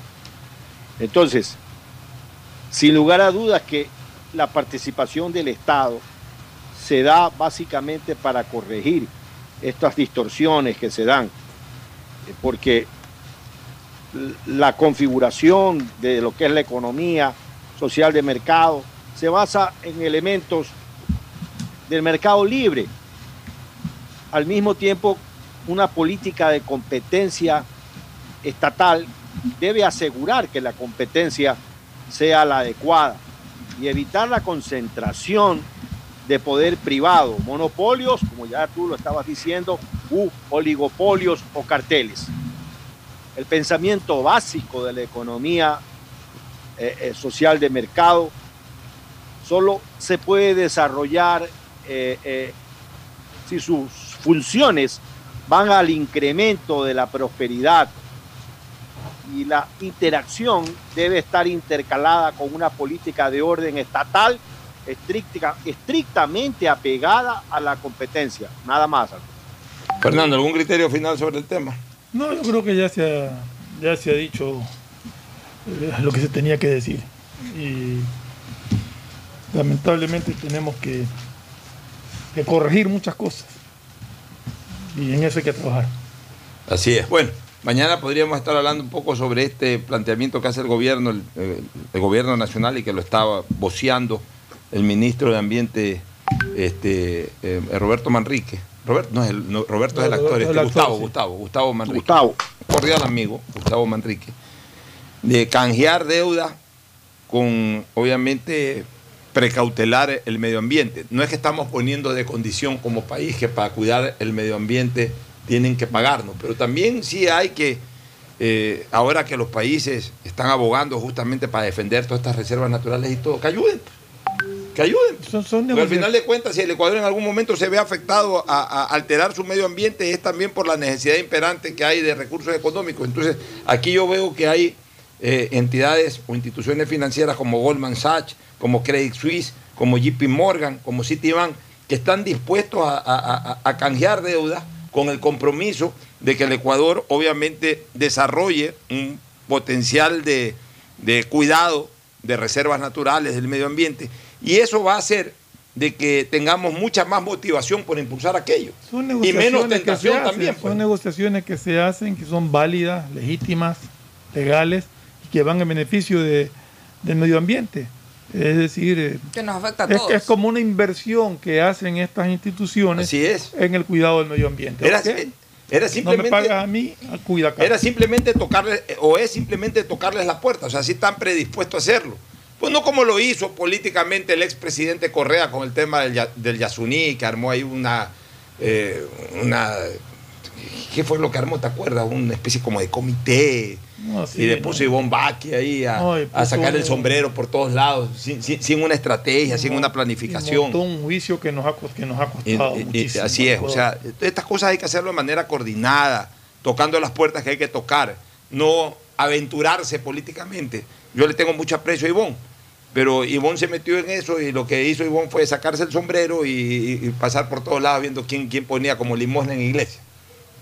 Entonces, sin lugar a dudas que la participación del Estado se da básicamente para corregir estas distorsiones que se dan, eh, porque la configuración de lo que es la economía social de mercado se basa en elementos del mercado libre. Al mismo tiempo, una política de competencia estatal debe asegurar que la competencia sea la adecuada y evitar la concentración de poder privado, monopolios, como ya tú lo estabas diciendo, u oligopolios o carteles. El pensamiento básico de la economía eh, eh, social de mercado solo se puede desarrollar eh, si sus funciones van al incremento de la prosperidad y la interacción debe estar intercalada con una política de orden estatal estricta, estrictamente apegada a la competencia, nada más. Fernando, ¿algún criterio final sobre el tema? No, yo creo que ya se ha, ya se ha dicho eh, lo que se tenía que decir. Y lamentablemente tenemos que, que corregir muchas cosas. Y en eso hay que trabajar. Así es. Bueno, mañana podríamos estar hablando un poco sobre este planteamiento que hace el gobierno, el, el gobierno nacional y que lo estaba voceando el ministro de Ambiente, este, eh, Roberto Manrique. Roberto, no, es el, no, Roberto es el actor, este, actor, Gustavo, sí. Gustavo, Gustavo Manrique. Gustavo. Cordial amigo, Gustavo Manrique. De canjear deuda con, obviamente, precautelar el medio ambiente. No es que estamos poniendo de condición como país que para cuidar el medio ambiente tienen que pagarnos, pero también sí hay que, eh, ahora que los países están abogando justamente para defender todas estas reservas naturales y todo, que ayuden. Que ayuden. Porque al final de cuentas, si el Ecuador en algún momento se ve afectado a, a alterar su medio ambiente, es también por la necesidad imperante que hay de recursos económicos. Entonces, aquí yo veo que hay eh, entidades o instituciones financieras como Goldman Sachs, como Credit Suisse, como JP Morgan, como Citibank, que están dispuestos a, a- a- a canjear deuda con el compromiso de que el Ecuador obviamente desarrolle un potencial de, de cuidado de reservas naturales del medio ambiente y eso va a hacer de que tengamos mucha más motivación por impulsar aquello Son y menos que tentación hacen, también. pues. Son negociaciones que se hacen, que son válidas, legítimas, legales y que van en beneficio de- del medio ambiente. Es decir, eh, Que nos afecta a es, todos. es como una inversión que hacen estas instituciones Así es. en el cuidado del medio ambiente. Era, era No simplemente, me pagas a mí, cuida acá. era simplemente tocarles, o es simplemente tocarles la puerta, o sea, si están predispuestos a hacerlo. Pues no como lo hizo políticamente el expresidente Correa con el tema del, del Yasuní, que armó ahí una, eh, una... ¿Qué fue lo que armó, te acuerdas? Una especie como de comité. No, sí, y le puso Ivonne Baki ahí a, No, y a sacar el sombrero por todos lados, sin, sin- sin una estrategia, sin una Y planificación. montó un juicio que nos ha, que nos ha Y- costado y- y muchísimo. así es, o sea, estas cosas hay que hacerlo de manera coordinada, tocando las puertas que hay que tocar, no aventurarse políticamente. Yo le tengo mucho aprecio a Ivonne, pero Ivonne se metió en eso y lo que hizo Ivonne fue sacarse el sombrero y, y- y pasar por todos lados viendo quién, quién ponía como limosna en iglesia.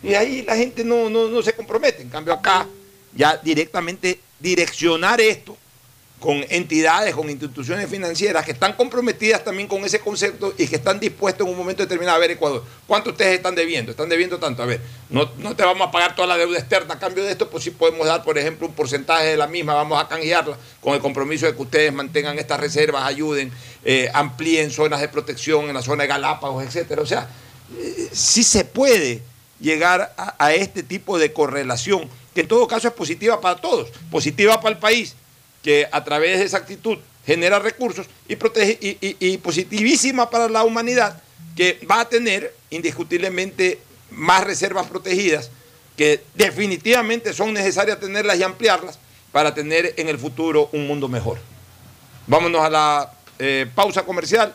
Y ahí la gente no, no, no se compromete. En cambio acá, ya directamente direccionar esto con entidades, con instituciones financieras que están comprometidas también con ese concepto y que están dispuestos en un momento determinado a ver Ecuador. ¿Cuánto ustedes están debiendo? Están debiendo tanto. A ver, no, no te vamos a pagar toda la deuda externa a cambio de esto, pues sí podemos dar, por ejemplo, un porcentaje de la misma, vamos a canjearla con el compromiso de que ustedes mantengan estas reservas, ayuden, eh, amplíen zonas de protección en la zona de Galápagos, etcétera. O sea, eh, sí se puede llegar a, a este tipo de correlación, en todo caso es positiva para todos, positiva para el país, que a través de esa actitud genera recursos y, protege, y, positivísima para la humanidad, que va a tener indiscutiblemente más reservas protegidas, que definitivamente son necesarias tenerlas y ampliarlas para tener en el futuro un mundo mejor. Vámonos a la eh, pausa comercial.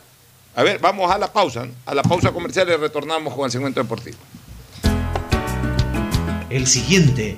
A ver, vamos a la pausa, a la pausa comercial y retornamos con el segmento deportivo. El siguiente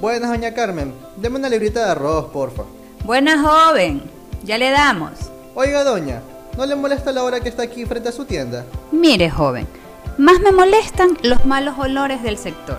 Buenas, doña Carmen. Deme una librita de arroz, porfa. Buena joven. Ya le damos. Oiga, doña, ¿no le molesta la hora que está aquí frente a su tienda? Mire, joven. Más me molestan los malos olores del sector.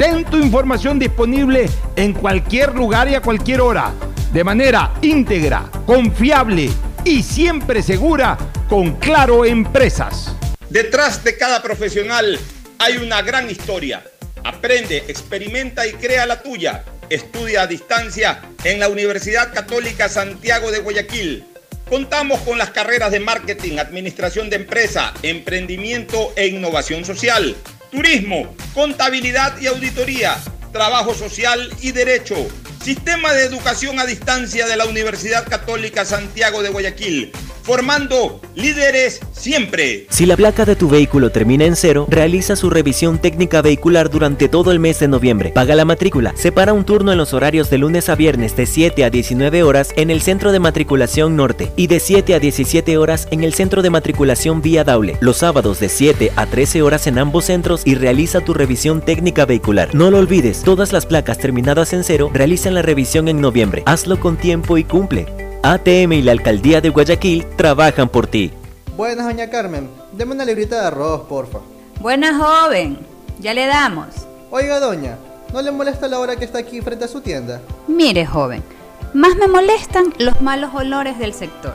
Ten tu información disponible en cualquier lugar y a cualquier hora, de manera íntegra, confiable y siempre segura con Claro Empresas. Detrás de cada profesional hay una gran historia. Aprende, experimenta y crea la tuya. Estudia a distancia en la Universidad Católica Santiago de Guayaquil. Contamos con las carreras de marketing, administración de empresa, emprendimiento e innovación social, turismo, contabilidad y auditoría, trabajo social y derecho. Sistema de educación a distancia de la Universidad Católica Santiago de Guayaquil, formando líderes siempre. Si la placa de tu vehículo termina en cero, realiza su revisión técnica vehicular durante todo el mes de noviembre. Paga la matrícula. Separa un turno en los horarios de lunes a viernes de 7 a 19 horas en el Centro de Matriculación Norte y de 7 a 17 horas en el Centro de Matriculación Vía Daule. Los sábados de 7 a 13 horas en ambos centros y realiza tu revisión técnica vehicular. No lo olvides, todas las placas terminadas en cero realizan la revisión en noviembre. Hazlo con tiempo y cumple. ATM y la Alcaldía de Guayaquil trabajan por ti. Buenas, doña Carmen. Deme una librita de arroz, porfa. Buena joven. Ya le damos. Oiga, doña, ¿no le molesta la hora que está aquí frente a su tienda? Mire, joven. Más me molestan los malos olores del sector.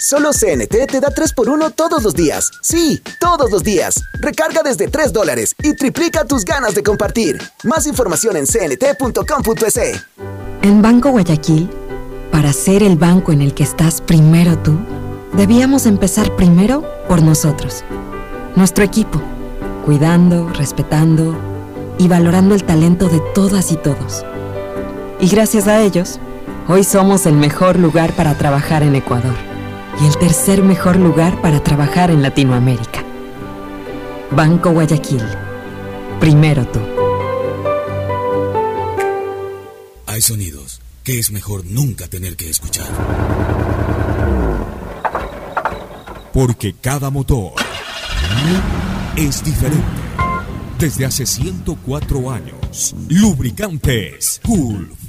Solo CNT te da 3x1 todos los días. Sí, todos los días. Recarga desde 3 dólares y triplica tus ganas de compartir. Más información en cnt.com.es. En Banco Guayaquil, para ser el banco en el que estás primero tú, debíamos empezar primero por nosotros. Nuestro equipo, cuidando, respetando y valorando el talento de todas y todos. Y gracias a ellos, hoy somos el mejor lugar para trabajar en Ecuador y el tercer mejor lugar para trabajar en Latinoamérica. Banco Guayaquil. Primero tú. Hay sonidos que es mejor nunca tener que escuchar. Porque cada motor es diferente. Desde hace 104 años, Lubricantes Gulf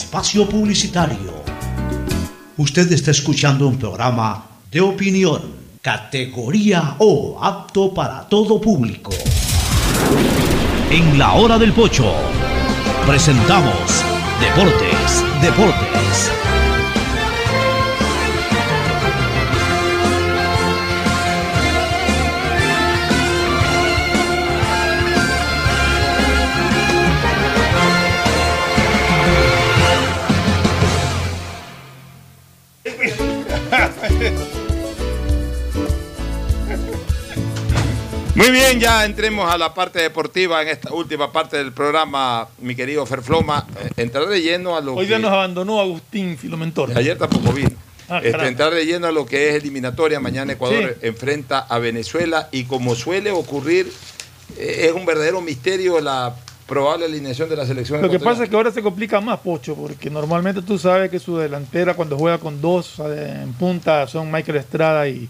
espacio publicitario. Usted está escuchando un programa de opinión, categoría O, apto para todo público. En la hora del pocho, presentamos Deportes, Deportes. Muy bien, ya entremos a la parte deportiva en esta última parte del programa, mi querido Ferfloma. Eh, entrar de lleno a lo Hoy que... día nos abandonó Agustín Filomentor. Ayer tampoco vino. Ah, Este, entrar de lleno a lo que es eliminatoria. Mañana Ecuador enfrenta a Venezuela y como suele ocurrir, eh, es un verdadero misterio la probable alineación de la selección Lo que pasa es que ahora se complica más, Pocho, porque normalmente tú sabes que su delantera cuando juega con dos en punta son Michael Estrada y,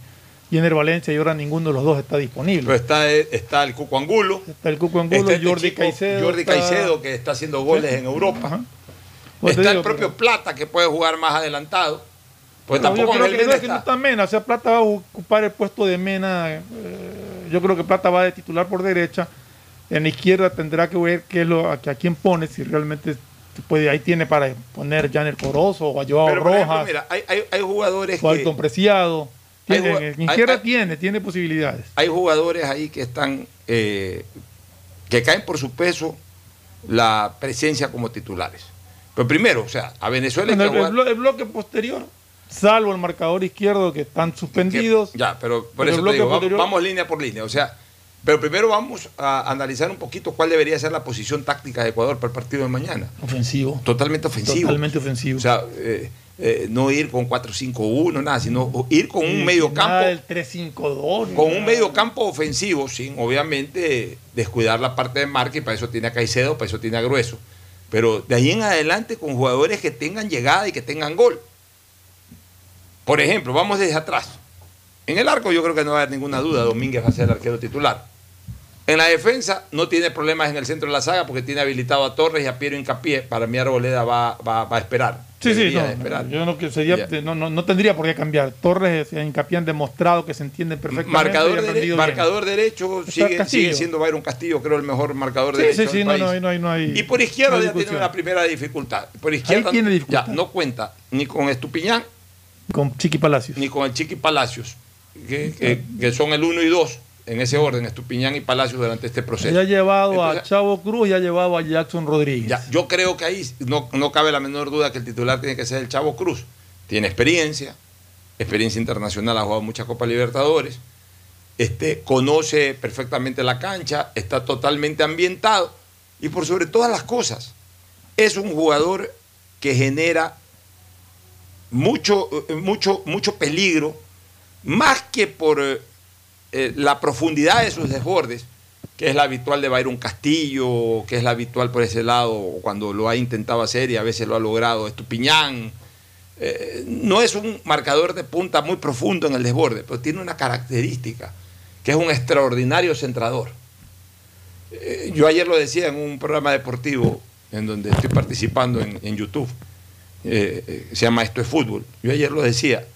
y Ener Valencia y ahora ninguno de los dos está disponible. Pero está, eh, está el Cuco Angulo. Está el Cuco Angulo, este Jordi chico, Caicedo. Jordi está- Caicedo, que está haciendo goles Sí. en Europa. Pues Está digo, el propio Plata, que puede jugar más adelantado. Pues tampoco yo creo que, Mena no, que no está. Mena, o sea, Plata va a ocupar el puesto de Mena. eh, yo creo que Plata va de titular por derecha. En la izquierda tendrá que ver qué es lo, a, a quién pone, si realmente puede, ahí tiene para poner Janer Corozo o a Joao ejemplo, mira, hay, hay- hay jugadores o que... Preciado. Hay Tiene, hay- izquierda hay- tiene, tiene posibilidades. hay jugadores ahí que están eh, que caen por su peso la presencia como titulares. Pero primero, o sea, a Venezuela hay Bueno, que el, jugar- bloque posterior, salvo el marcador izquierdo que están suspendidos. Ya, pero por Pero eso te digo, posterior- vamos línea por línea. O sea, pero primero vamos a analizar un poquito cuál debería ser la posición táctica de Ecuador para el partido de mañana. Ofensivo. Totalmente ofensivo. Totalmente ofensivo. O sea, eh, eh, no ir con 4-5-1, nada, sino ir con un medio campo. Nada del 3-5-2. Con un medio campo ofensivo, sin obviamente descuidar la parte de marca, y para eso tiene a Caicedo, para eso tiene a Grueso. Pero de ahí en adelante con jugadores que tengan llegada y que tengan gol. Por ejemplo, vamos desde atrás. En el arco yo creo que no va a haber ninguna duda, Domínguez va a ser el arquero titular. En la defensa no tiene problemas en el centro de la saga porque tiene habilitado a Torres y a Piero Incapié. Para mí Arboleda va, va- va a esperar. Sí, sí, no, esperar. yo no, que sería, no, no, no tendría por qué cambiar. Torres y Hincapié han demostrado que se entienden perfectamente. Marcador, dere- derecho sigue, sigue siendo Byron Castillo, creo, el mejor marcador Sí, derecho sí, sí, del no, país. no, hay- no hay- no hay- y por izquierda ya tiene una primera dificultad. Por izquierda tiene dificultad. ya no cuenta ni con Estupiñán Con Chiqui Palacios. ni con el Chiqui Palacios, que, que- que son el 1 y 2 en ese orden, Estupiñán y Palacios durante este proceso. Ya ha llevado a Chavo Cruz y ha llevado a Jackson Rodríguez. Ya, yo creo que ahí no, no cabe la menor duda que el titular tiene que ser el Chavo Cruz. Tiene experiencia, experiencia internacional, ha jugado muchas Copas Libertadores, este, conoce perfectamente la cancha, está totalmente ambientado y por sobre todas las cosas, es un jugador que genera mucho, eh, mucho, mucho peligro, más que por eh, la profundidad de sus desbordes, que es la habitual de Byron Castillo, que es la habitual por ese lado cuando lo ha intentado hacer y a veces lo ha logrado Estupiñán. Eh, no es un marcador de punta muy profundo en el desborde, pero tiene una característica, que es un extraordinario centrador. Eh, yo ayer lo decía en un programa deportivo en donde estoy participando en, YouTube, eh, se llama Esto es Fútbol. Yo ayer lo decía,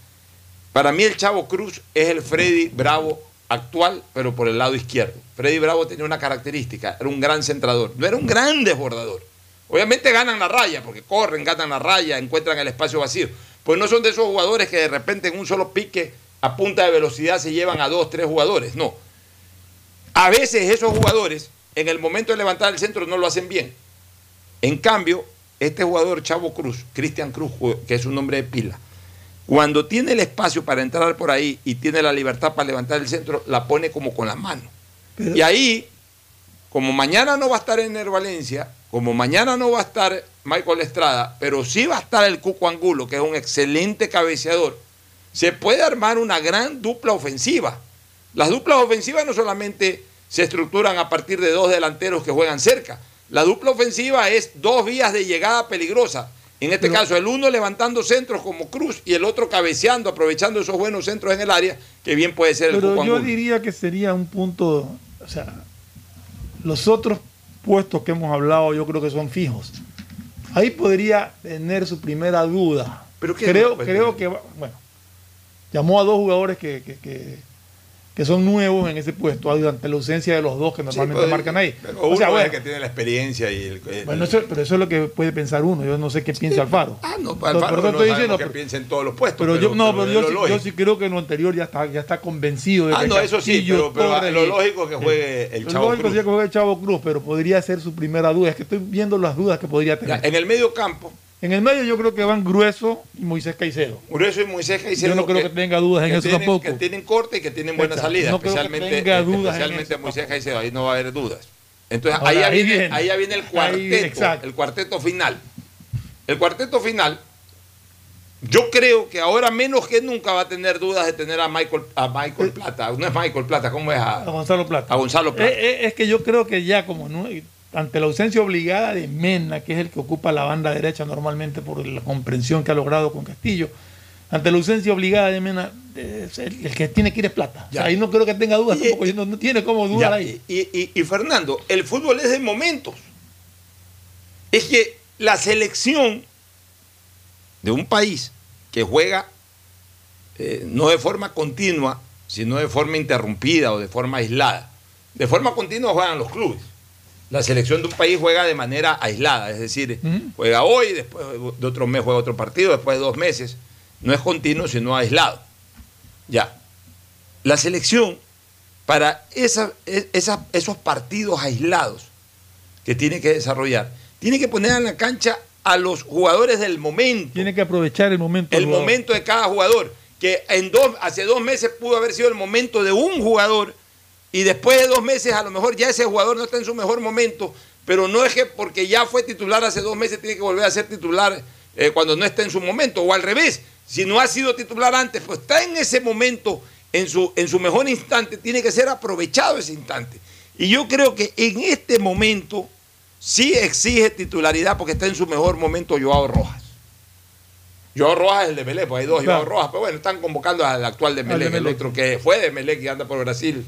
para mí el Chavo Cruz es el Freddy Bravo actual, pero por el lado izquierdo. Freddy Bravo tenía una característica, era un gran centrador, no era un gran desbordador. Obviamente ganan la raya, porque corren, ganan la raya, encuentran el espacio vacío. Pues no son de esos jugadores que de repente en un solo pique a punta de velocidad se llevan a dos, tres jugadores. No. A veces esos jugadores, en el momento de levantar el centro, no lo hacen bien. En cambio, este jugador, Chavo Cruz, Cristian Cruz, que es un nombre de pila, cuando tiene el espacio para entrar por ahí y tiene la libertad para levantar el centro, la pone como con la mano. Y ahí, como mañana no va a estar Ener Valencia, como mañana no va a estar Michael Estrada, pero sí va a estar el Cuco Angulo, que es un excelente cabeceador, se puede armar una gran dupla ofensiva. Las duplas ofensivas no solamente se estructuran a partir de dos delanteros que juegan cerca. La dupla ofensiva es dos vías de llegada peligrosa. En este caso, el uno levantando centros como Cruz y el otro cabeceando, aprovechando esos buenos centros en el área, que bien puede ser el Pero yo diría que sería un punto, o sea, los otros puestos que hemos hablado yo creo que son fijos. Ahí podría tener su primera duda. ¿Pero creo, creo que, bueno, llamó a dos jugadores que, que, que- que son nuevos en ese puesto ante la ausencia de los dos que normalmente pero- marcan ahí. Pero O uno sea, es bueno, el que tiene la experiencia y el, el- bueno, eso- pero eso es lo que puede pensar uno. Yo no sé qué piensa Alfaro. Ah, no, Alfaro pero no estoy diciendo, que piensa en todos los puestos. Pero, yo no, pero es yo, lo sí, lógico. yo sí creo que en lo anterior ya está, ya está convencido de Ah, que no, eso sí, pero, pero Torres lo lógico es que juegue el Lo Chavo lógico Cruz. sería que juegue el Chavo Cruz, pero podría ser su primera duda. Es que estoy viendo las dudas que podría tener. Ya, en el medio campo, En el medio yo creo que van Grueso y Moisés Caicedo. Grueso y Moisés Caicedo. Yo no creo que tenga dudas en eso tienen- tampoco. Que tienen corte y que tienen buena Exacto. salida, No creo que especialmente, tenga dudas en especialmente Moisés Caicedo. Ahí no va a haber dudas. Entonces Ahora, ahí, ya ahí viene, viene. ahí ya viene el cuarteto, el cuarteto final. El cuarteto final, yo creo que ahora menos que nunca va a tener dudas de tener a Michael, a Michael Plata. No es Michael Plata, ¿cómo es? A, A Gonzalo Plata. a Gonzalo Plata. Eh, eh, es que yo creo que ya como no- ante la ausencia obligada de Mena, que es el que ocupa la banda derecha normalmente por la comprensión que ha logrado con Castillo, ante la ausencia obligada de Mena, eh, el, que tiene que ir es Plata. O sea, Ya. ahí no creo que tenga dudas tampoco, no, no tiene cómo dudar Ya, ahí. Y, y- y Fernando, el fútbol es de momentos. Es que la selección de un país que juega eh, no de forma continua, sino de forma interrumpida o de forma aislada. De forma continua juegan los clubes. La selección de un país juega de manera aislada, es decir, juega hoy, después de otro mes juega otro partido, después de dos meses. No es continuo, sino aislado. Ya. La selección, para esa- e- esa- esos partidos aislados que tiene que desarrollar, tiene que poner en la cancha a los jugadores del momento. Tiene que aprovechar el momento. El momento de cada jugador. Que en dos, hace dos meses pudo haber sido el momento de un jugador y después de dos meses a lo mejor ya ese jugador no está en su mejor momento, pero no es que porque ya fue titular hace dos meses tiene que volver a ser titular eh, cuando no está en su momento, o al revés, si no ha sido titular antes, pues está en ese momento, en su, en su mejor instante, tiene que ser aprovechado ese instante. Y yo creo que en este momento sí exige titularidad porque está en su mejor momento Joao Rojas. Joao Rojas es el de Melec, pues hay dos Claro. Joao Rojas, pero bueno, están convocando al actual de Melec, el otro que fue de Melec y anda por Brasil.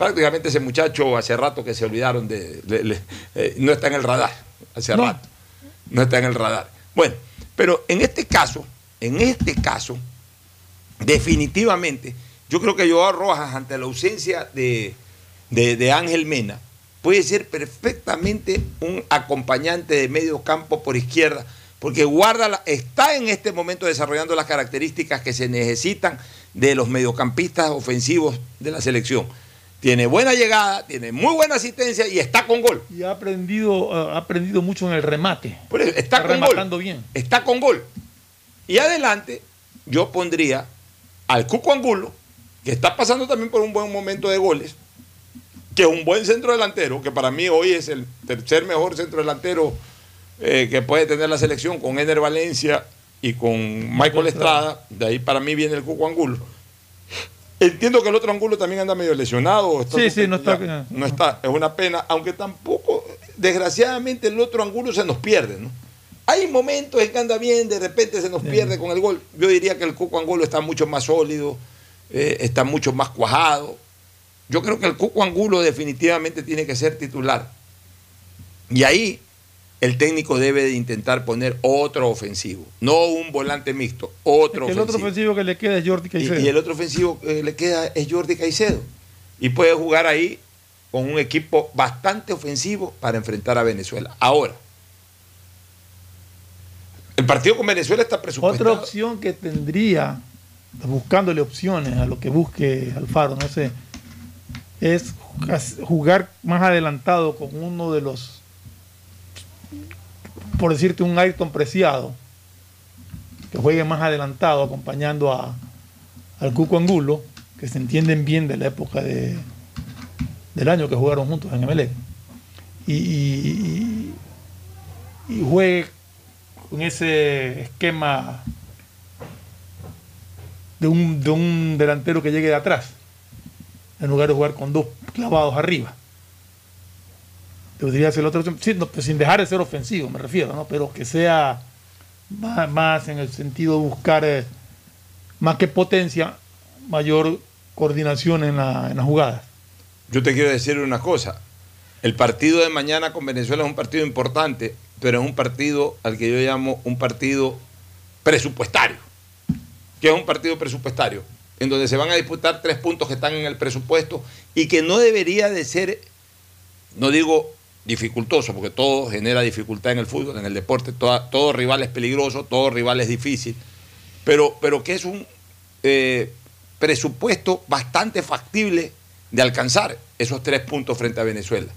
Prácticamente ese muchacho hace rato que se olvidaron de... le- le- eh, no está en el radar, hace No. rato. No está en el radar. Bueno, pero en este caso, en este caso, definitivamente, yo creo que Joao Rojas, ante la ausencia de, de- de Ángel Mena, puede ser perfectamente un acompañante de medio campo por izquierda, porque guarda está en este momento desarrollando las características que se necesitan de los mediocampistas ofensivos de la selección. Tiene buena llegada, tiene muy buena asistencia y está con gol. Y ha aprendido, ah, ha aprendido mucho en el remate. Por eso, está, con rematando gol. bien. Está con gol. Y adelante, yo pondría al Cuco Angulo, que está pasando también por un buen momento de goles, que es un buen centro delantero, que para mí hoy es el tercer mejor centro delantero eh, que puede tener la selección con Ener Valencia y con Michael Estrada. De ahí para mí viene el Cuco Angulo. Entiendo que el otro Angulo también anda medio lesionado. Sí, sí, no está- ya, no está, es una pena, aunque tampoco, desgraciadamente, el otro Angulo se nos pierde, ¿no? Hay momentos en que anda bien, de repente se nos pierde con el gol. Yo diría que el Cuco Angulo está mucho más sólido, eh, está mucho más cuajado. Yo creo que el Cuco Angulo definitivamente tiene que ser titular. Y ahí el técnico debe de intentar poner otro ofensivo, no un volante mixto, otro Es que el otro ofensivo. ofensivo que le queda es Jordi Y, Caicedo. y el otro ofensivo que le queda es Jordi Caicedo. Y puede jugar ahí con un equipo bastante ofensivo para enfrentar a Venezuela. Ahora, el partido con Venezuela está presupuestado. Otra opción que tendría, buscándole opciones a lo que busque Alfaro, no sé, es jugar más adelantado con uno de los, por decirte, un Ayrton Preciado, que juegue más adelantado acompañando a, al Cuco Angulo, que se entienden bien de la época de, del año que jugaron juntos en y, y juegue con ese esquema de un, de un delantero que llegue de atrás, en lugar de jugar con dos clavados arriba. Podría ser opción, sí, no, pues sin dejar de ser ofensivo, me refiero, ¿no? pero que sea más, más en el sentido de buscar eh, más que potencia, mayor coordinación en, la, en las jugadas. Yo te quiero decir una cosa. El partido de mañana con Venezuela es un partido importante, pero es un partido al que yo llamo un partido presupuestario, que es un partido presupuestario, en donde se van a disputar tres puntos que están en el presupuesto y que no debería de ser, no digo dificultoso, porque todo genera dificultad en el fútbol, en el deporte, toda- todo rival es peligroso, todo rival es difícil, pero, pero que es un eh, presupuesto bastante factible de alcanzar esos tres puntos frente a Venezuela.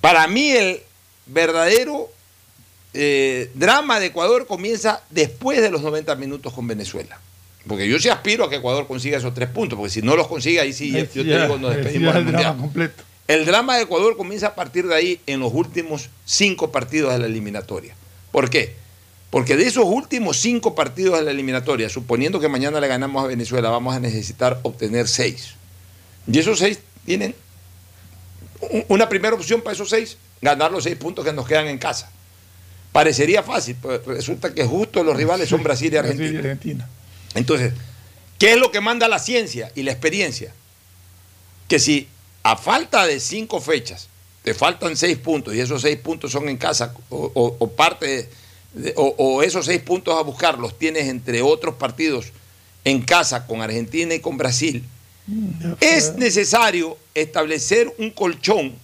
Para mí el verdadero eh, drama de Ecuador comienza después de los 90 minutos con Venezuela. Porque yo sí aspiro a que Ecuador consiga esos tres puntos, porque si no los consigue, ahí sí, yo te digo, nos despedimos del Mundial. completo. El drama de Ecuador comienza a partir de ahí en los últimos cinco partidos de la eliminatoria. ¿Por qué? Porque de esos últimos cinco partidos de la eliminatoria, suponiendo que mañana le ganamos a Venezuela, vamos a necesitar obtener seis. Y esos seis tienen una primera opción para esos seis, ganar los seis puntos que nos quedan en casa. Parecería fácil, pero resulta que justo los rivales son Brasil y Argentina. Brasil y Argentina. Entonces, ¿qué es lo que manda la ciencia y la experiencia? Que si a falta de cinco fechas te faltan seis puntos y esos seis puntos son en casa o, o- o parte de- o, o esos seis puntos a buscar los tienes entre otros partidos en casa con Argentina y con Brasil, es necesario establecer un colchón,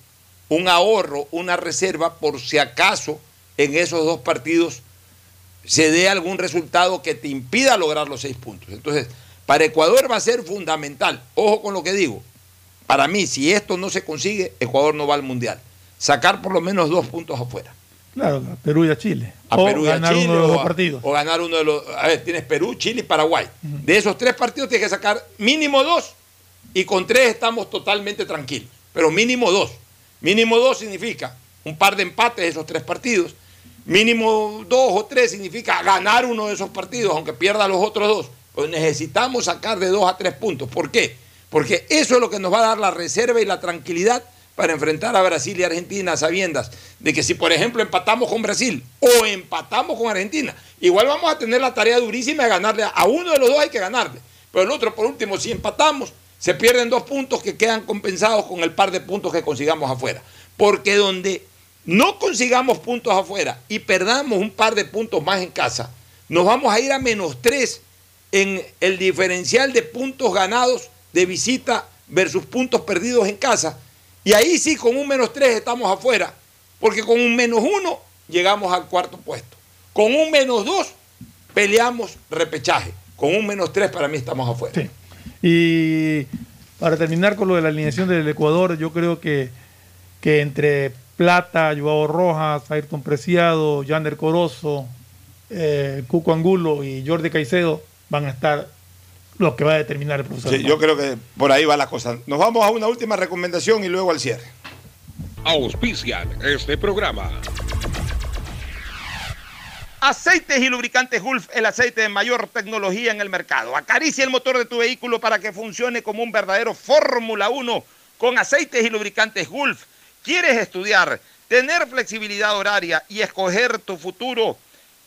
un ahorro, una reserva por si acaso en esos dos partidos se dé algún resultado que te impida lograr los seis puntos. Entonces, para Ecuador va a ser fundamental, ojo con lo que digo, para mí, si esto no se consigue, Ecuador no va al Mundial. Sacar por lo menos dos puntos afuera. Claro, a Perú y a Chile. A o Perú y a ganar Chile. uno de los o, dos a- partidos. o ganar uno de los. A ver, tienes Perú, Chile y Paraguay. De esos tres partidos tienes que sacar mínimo dos. Y con tres estamos totalmente tranquilos. Pero mínimo dos. Mínimo dos significa un par de empates de esos tres partidos. Mínimo dos o tres significa ganar uno de esos partidos, aunque pierda los otros dos. Pues necesitamos sacar de dos a tres puntos. ¿Por qué? Porque eso es lo que nos va a dar la reserva y la tranquilidad para enfrentar a Brasil y Argentina sabiendas de que si por ejemplo empatamos con Brasil o empatamos con Argentina, igual vamos a tener la tarea durísima de ganarle a uno de los dos hay que ganarle, pero el otro por último si empatamos se pierden dos puntos que quedan compensados con el par de puntos que consigamos afuera, porque donde no consigamos puntos afuera y perdamos un par de puntos más en casa, nos vamos a ir a menos tres en el diferencial de puntos ganados de visita versus puntos perdidos en casa. Y ahí sí, con un menos tres estamos afuera, porque con un menos uno llegamos al cuarto puesto. Con un menos dos peleamos repechaje. Con un menos tres para mí estamos afuera. Y para terminar con lo de la alineación del Ecuador, yo creo que, que entre Plata, Joao Rojas, Ayrton Preciado, Jander Corozo, eh, Cuco Angulo y Jordi Caicedo van a estar los que va a determinar el profesor. Sí, yo creo que por ahí va la cosa. Nos vamos a una última recomendación y luego al cierre. Auspician este programa. Aceites y lubricantes Gulf, el aceite de mayor tecnología en el mercado. Acaricia el motor de tu vehículo para que funcione como un verdadero Fórmula 1 con aceites y lubricantes Gulf. ¿Quieres estudiar, tener flexibilidad horaria y escoger tu futuro?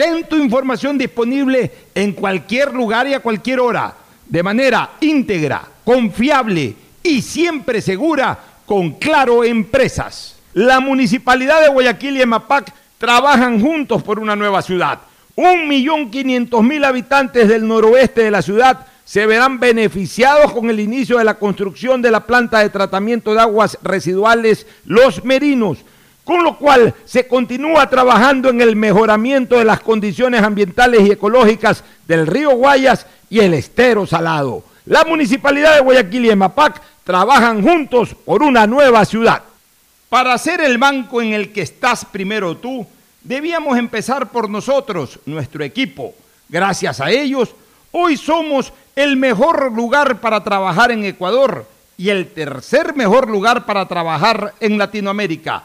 Ten tu información disponible en cualquier lugar y a cualquier hora, de manera íntegra, confiable y siempre segura con Claro Empresas. La Municipalidad de Guayaquil y EMAPAC trabajan juntos por una nueva ciudad. Un millón quinientos mil habitantes del noroeste de la ciudad se verán beneficiados con el inicio de la construcción de la planta de tratamiento de aguas residuales Los Merinos, con lo cual se continúa trabajando en el mejoramiento de las condiciones ambientales y ecológicas del río Guayas y el estero salado. La municipalidad de Guayaquil y EMAPAC trabajan juntos por una nueva ciudad. Para ser el banco en el que estás primero tú, debíamos empezar por nosotros, nuestro equipo. Gracias a ellos, hoy somos el mejor lugar para trabajar en Ecuador y el tercer mejor lugar para trabajar en Latinoamérica.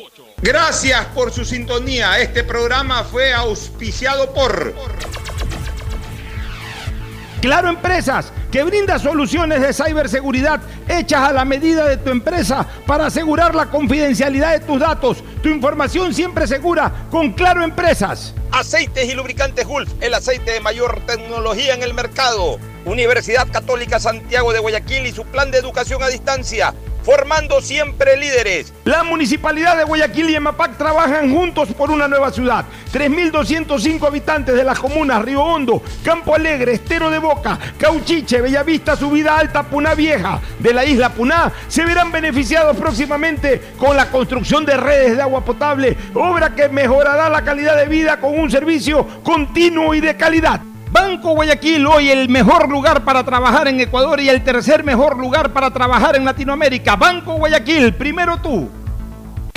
Gracias por su sintonía. Este programa fue auspiciado por Claro Empresas, que brinda soluciones de ciberseguridad hechas a la medida de tu empresa para asegurar la confidencialidad de tus datos. Tu información siempre segura con Claro Empresas. Aceites y lubricantes Gulf, el aceite de mayor tecnología en el mercado. Universidad Católica Santiago de Guayaquil y su plan de educación a distancia formando siempre líderes. La Municipalidad de Guayaquil y Emapac trabajan juntos por una nueva ciudad. 3.205 habitantes de las comunas Río Hondo, Campo Alegre, Estero de Boca, Cauchiche, Bellavista, Subida Alta, Puná Vieja de la isla Puná se verán beneficiados próximamente con la construcción de redes de agua potable, obra que mejorará la calidad de vida con un servicio continuo y de calidad. Banco Guayaquil, hoy el mejor lugar para trabajar en Ecuador y el tercer mejor lugar para trabajar en Latinoamérica. Banco Guayaquil, primero tú.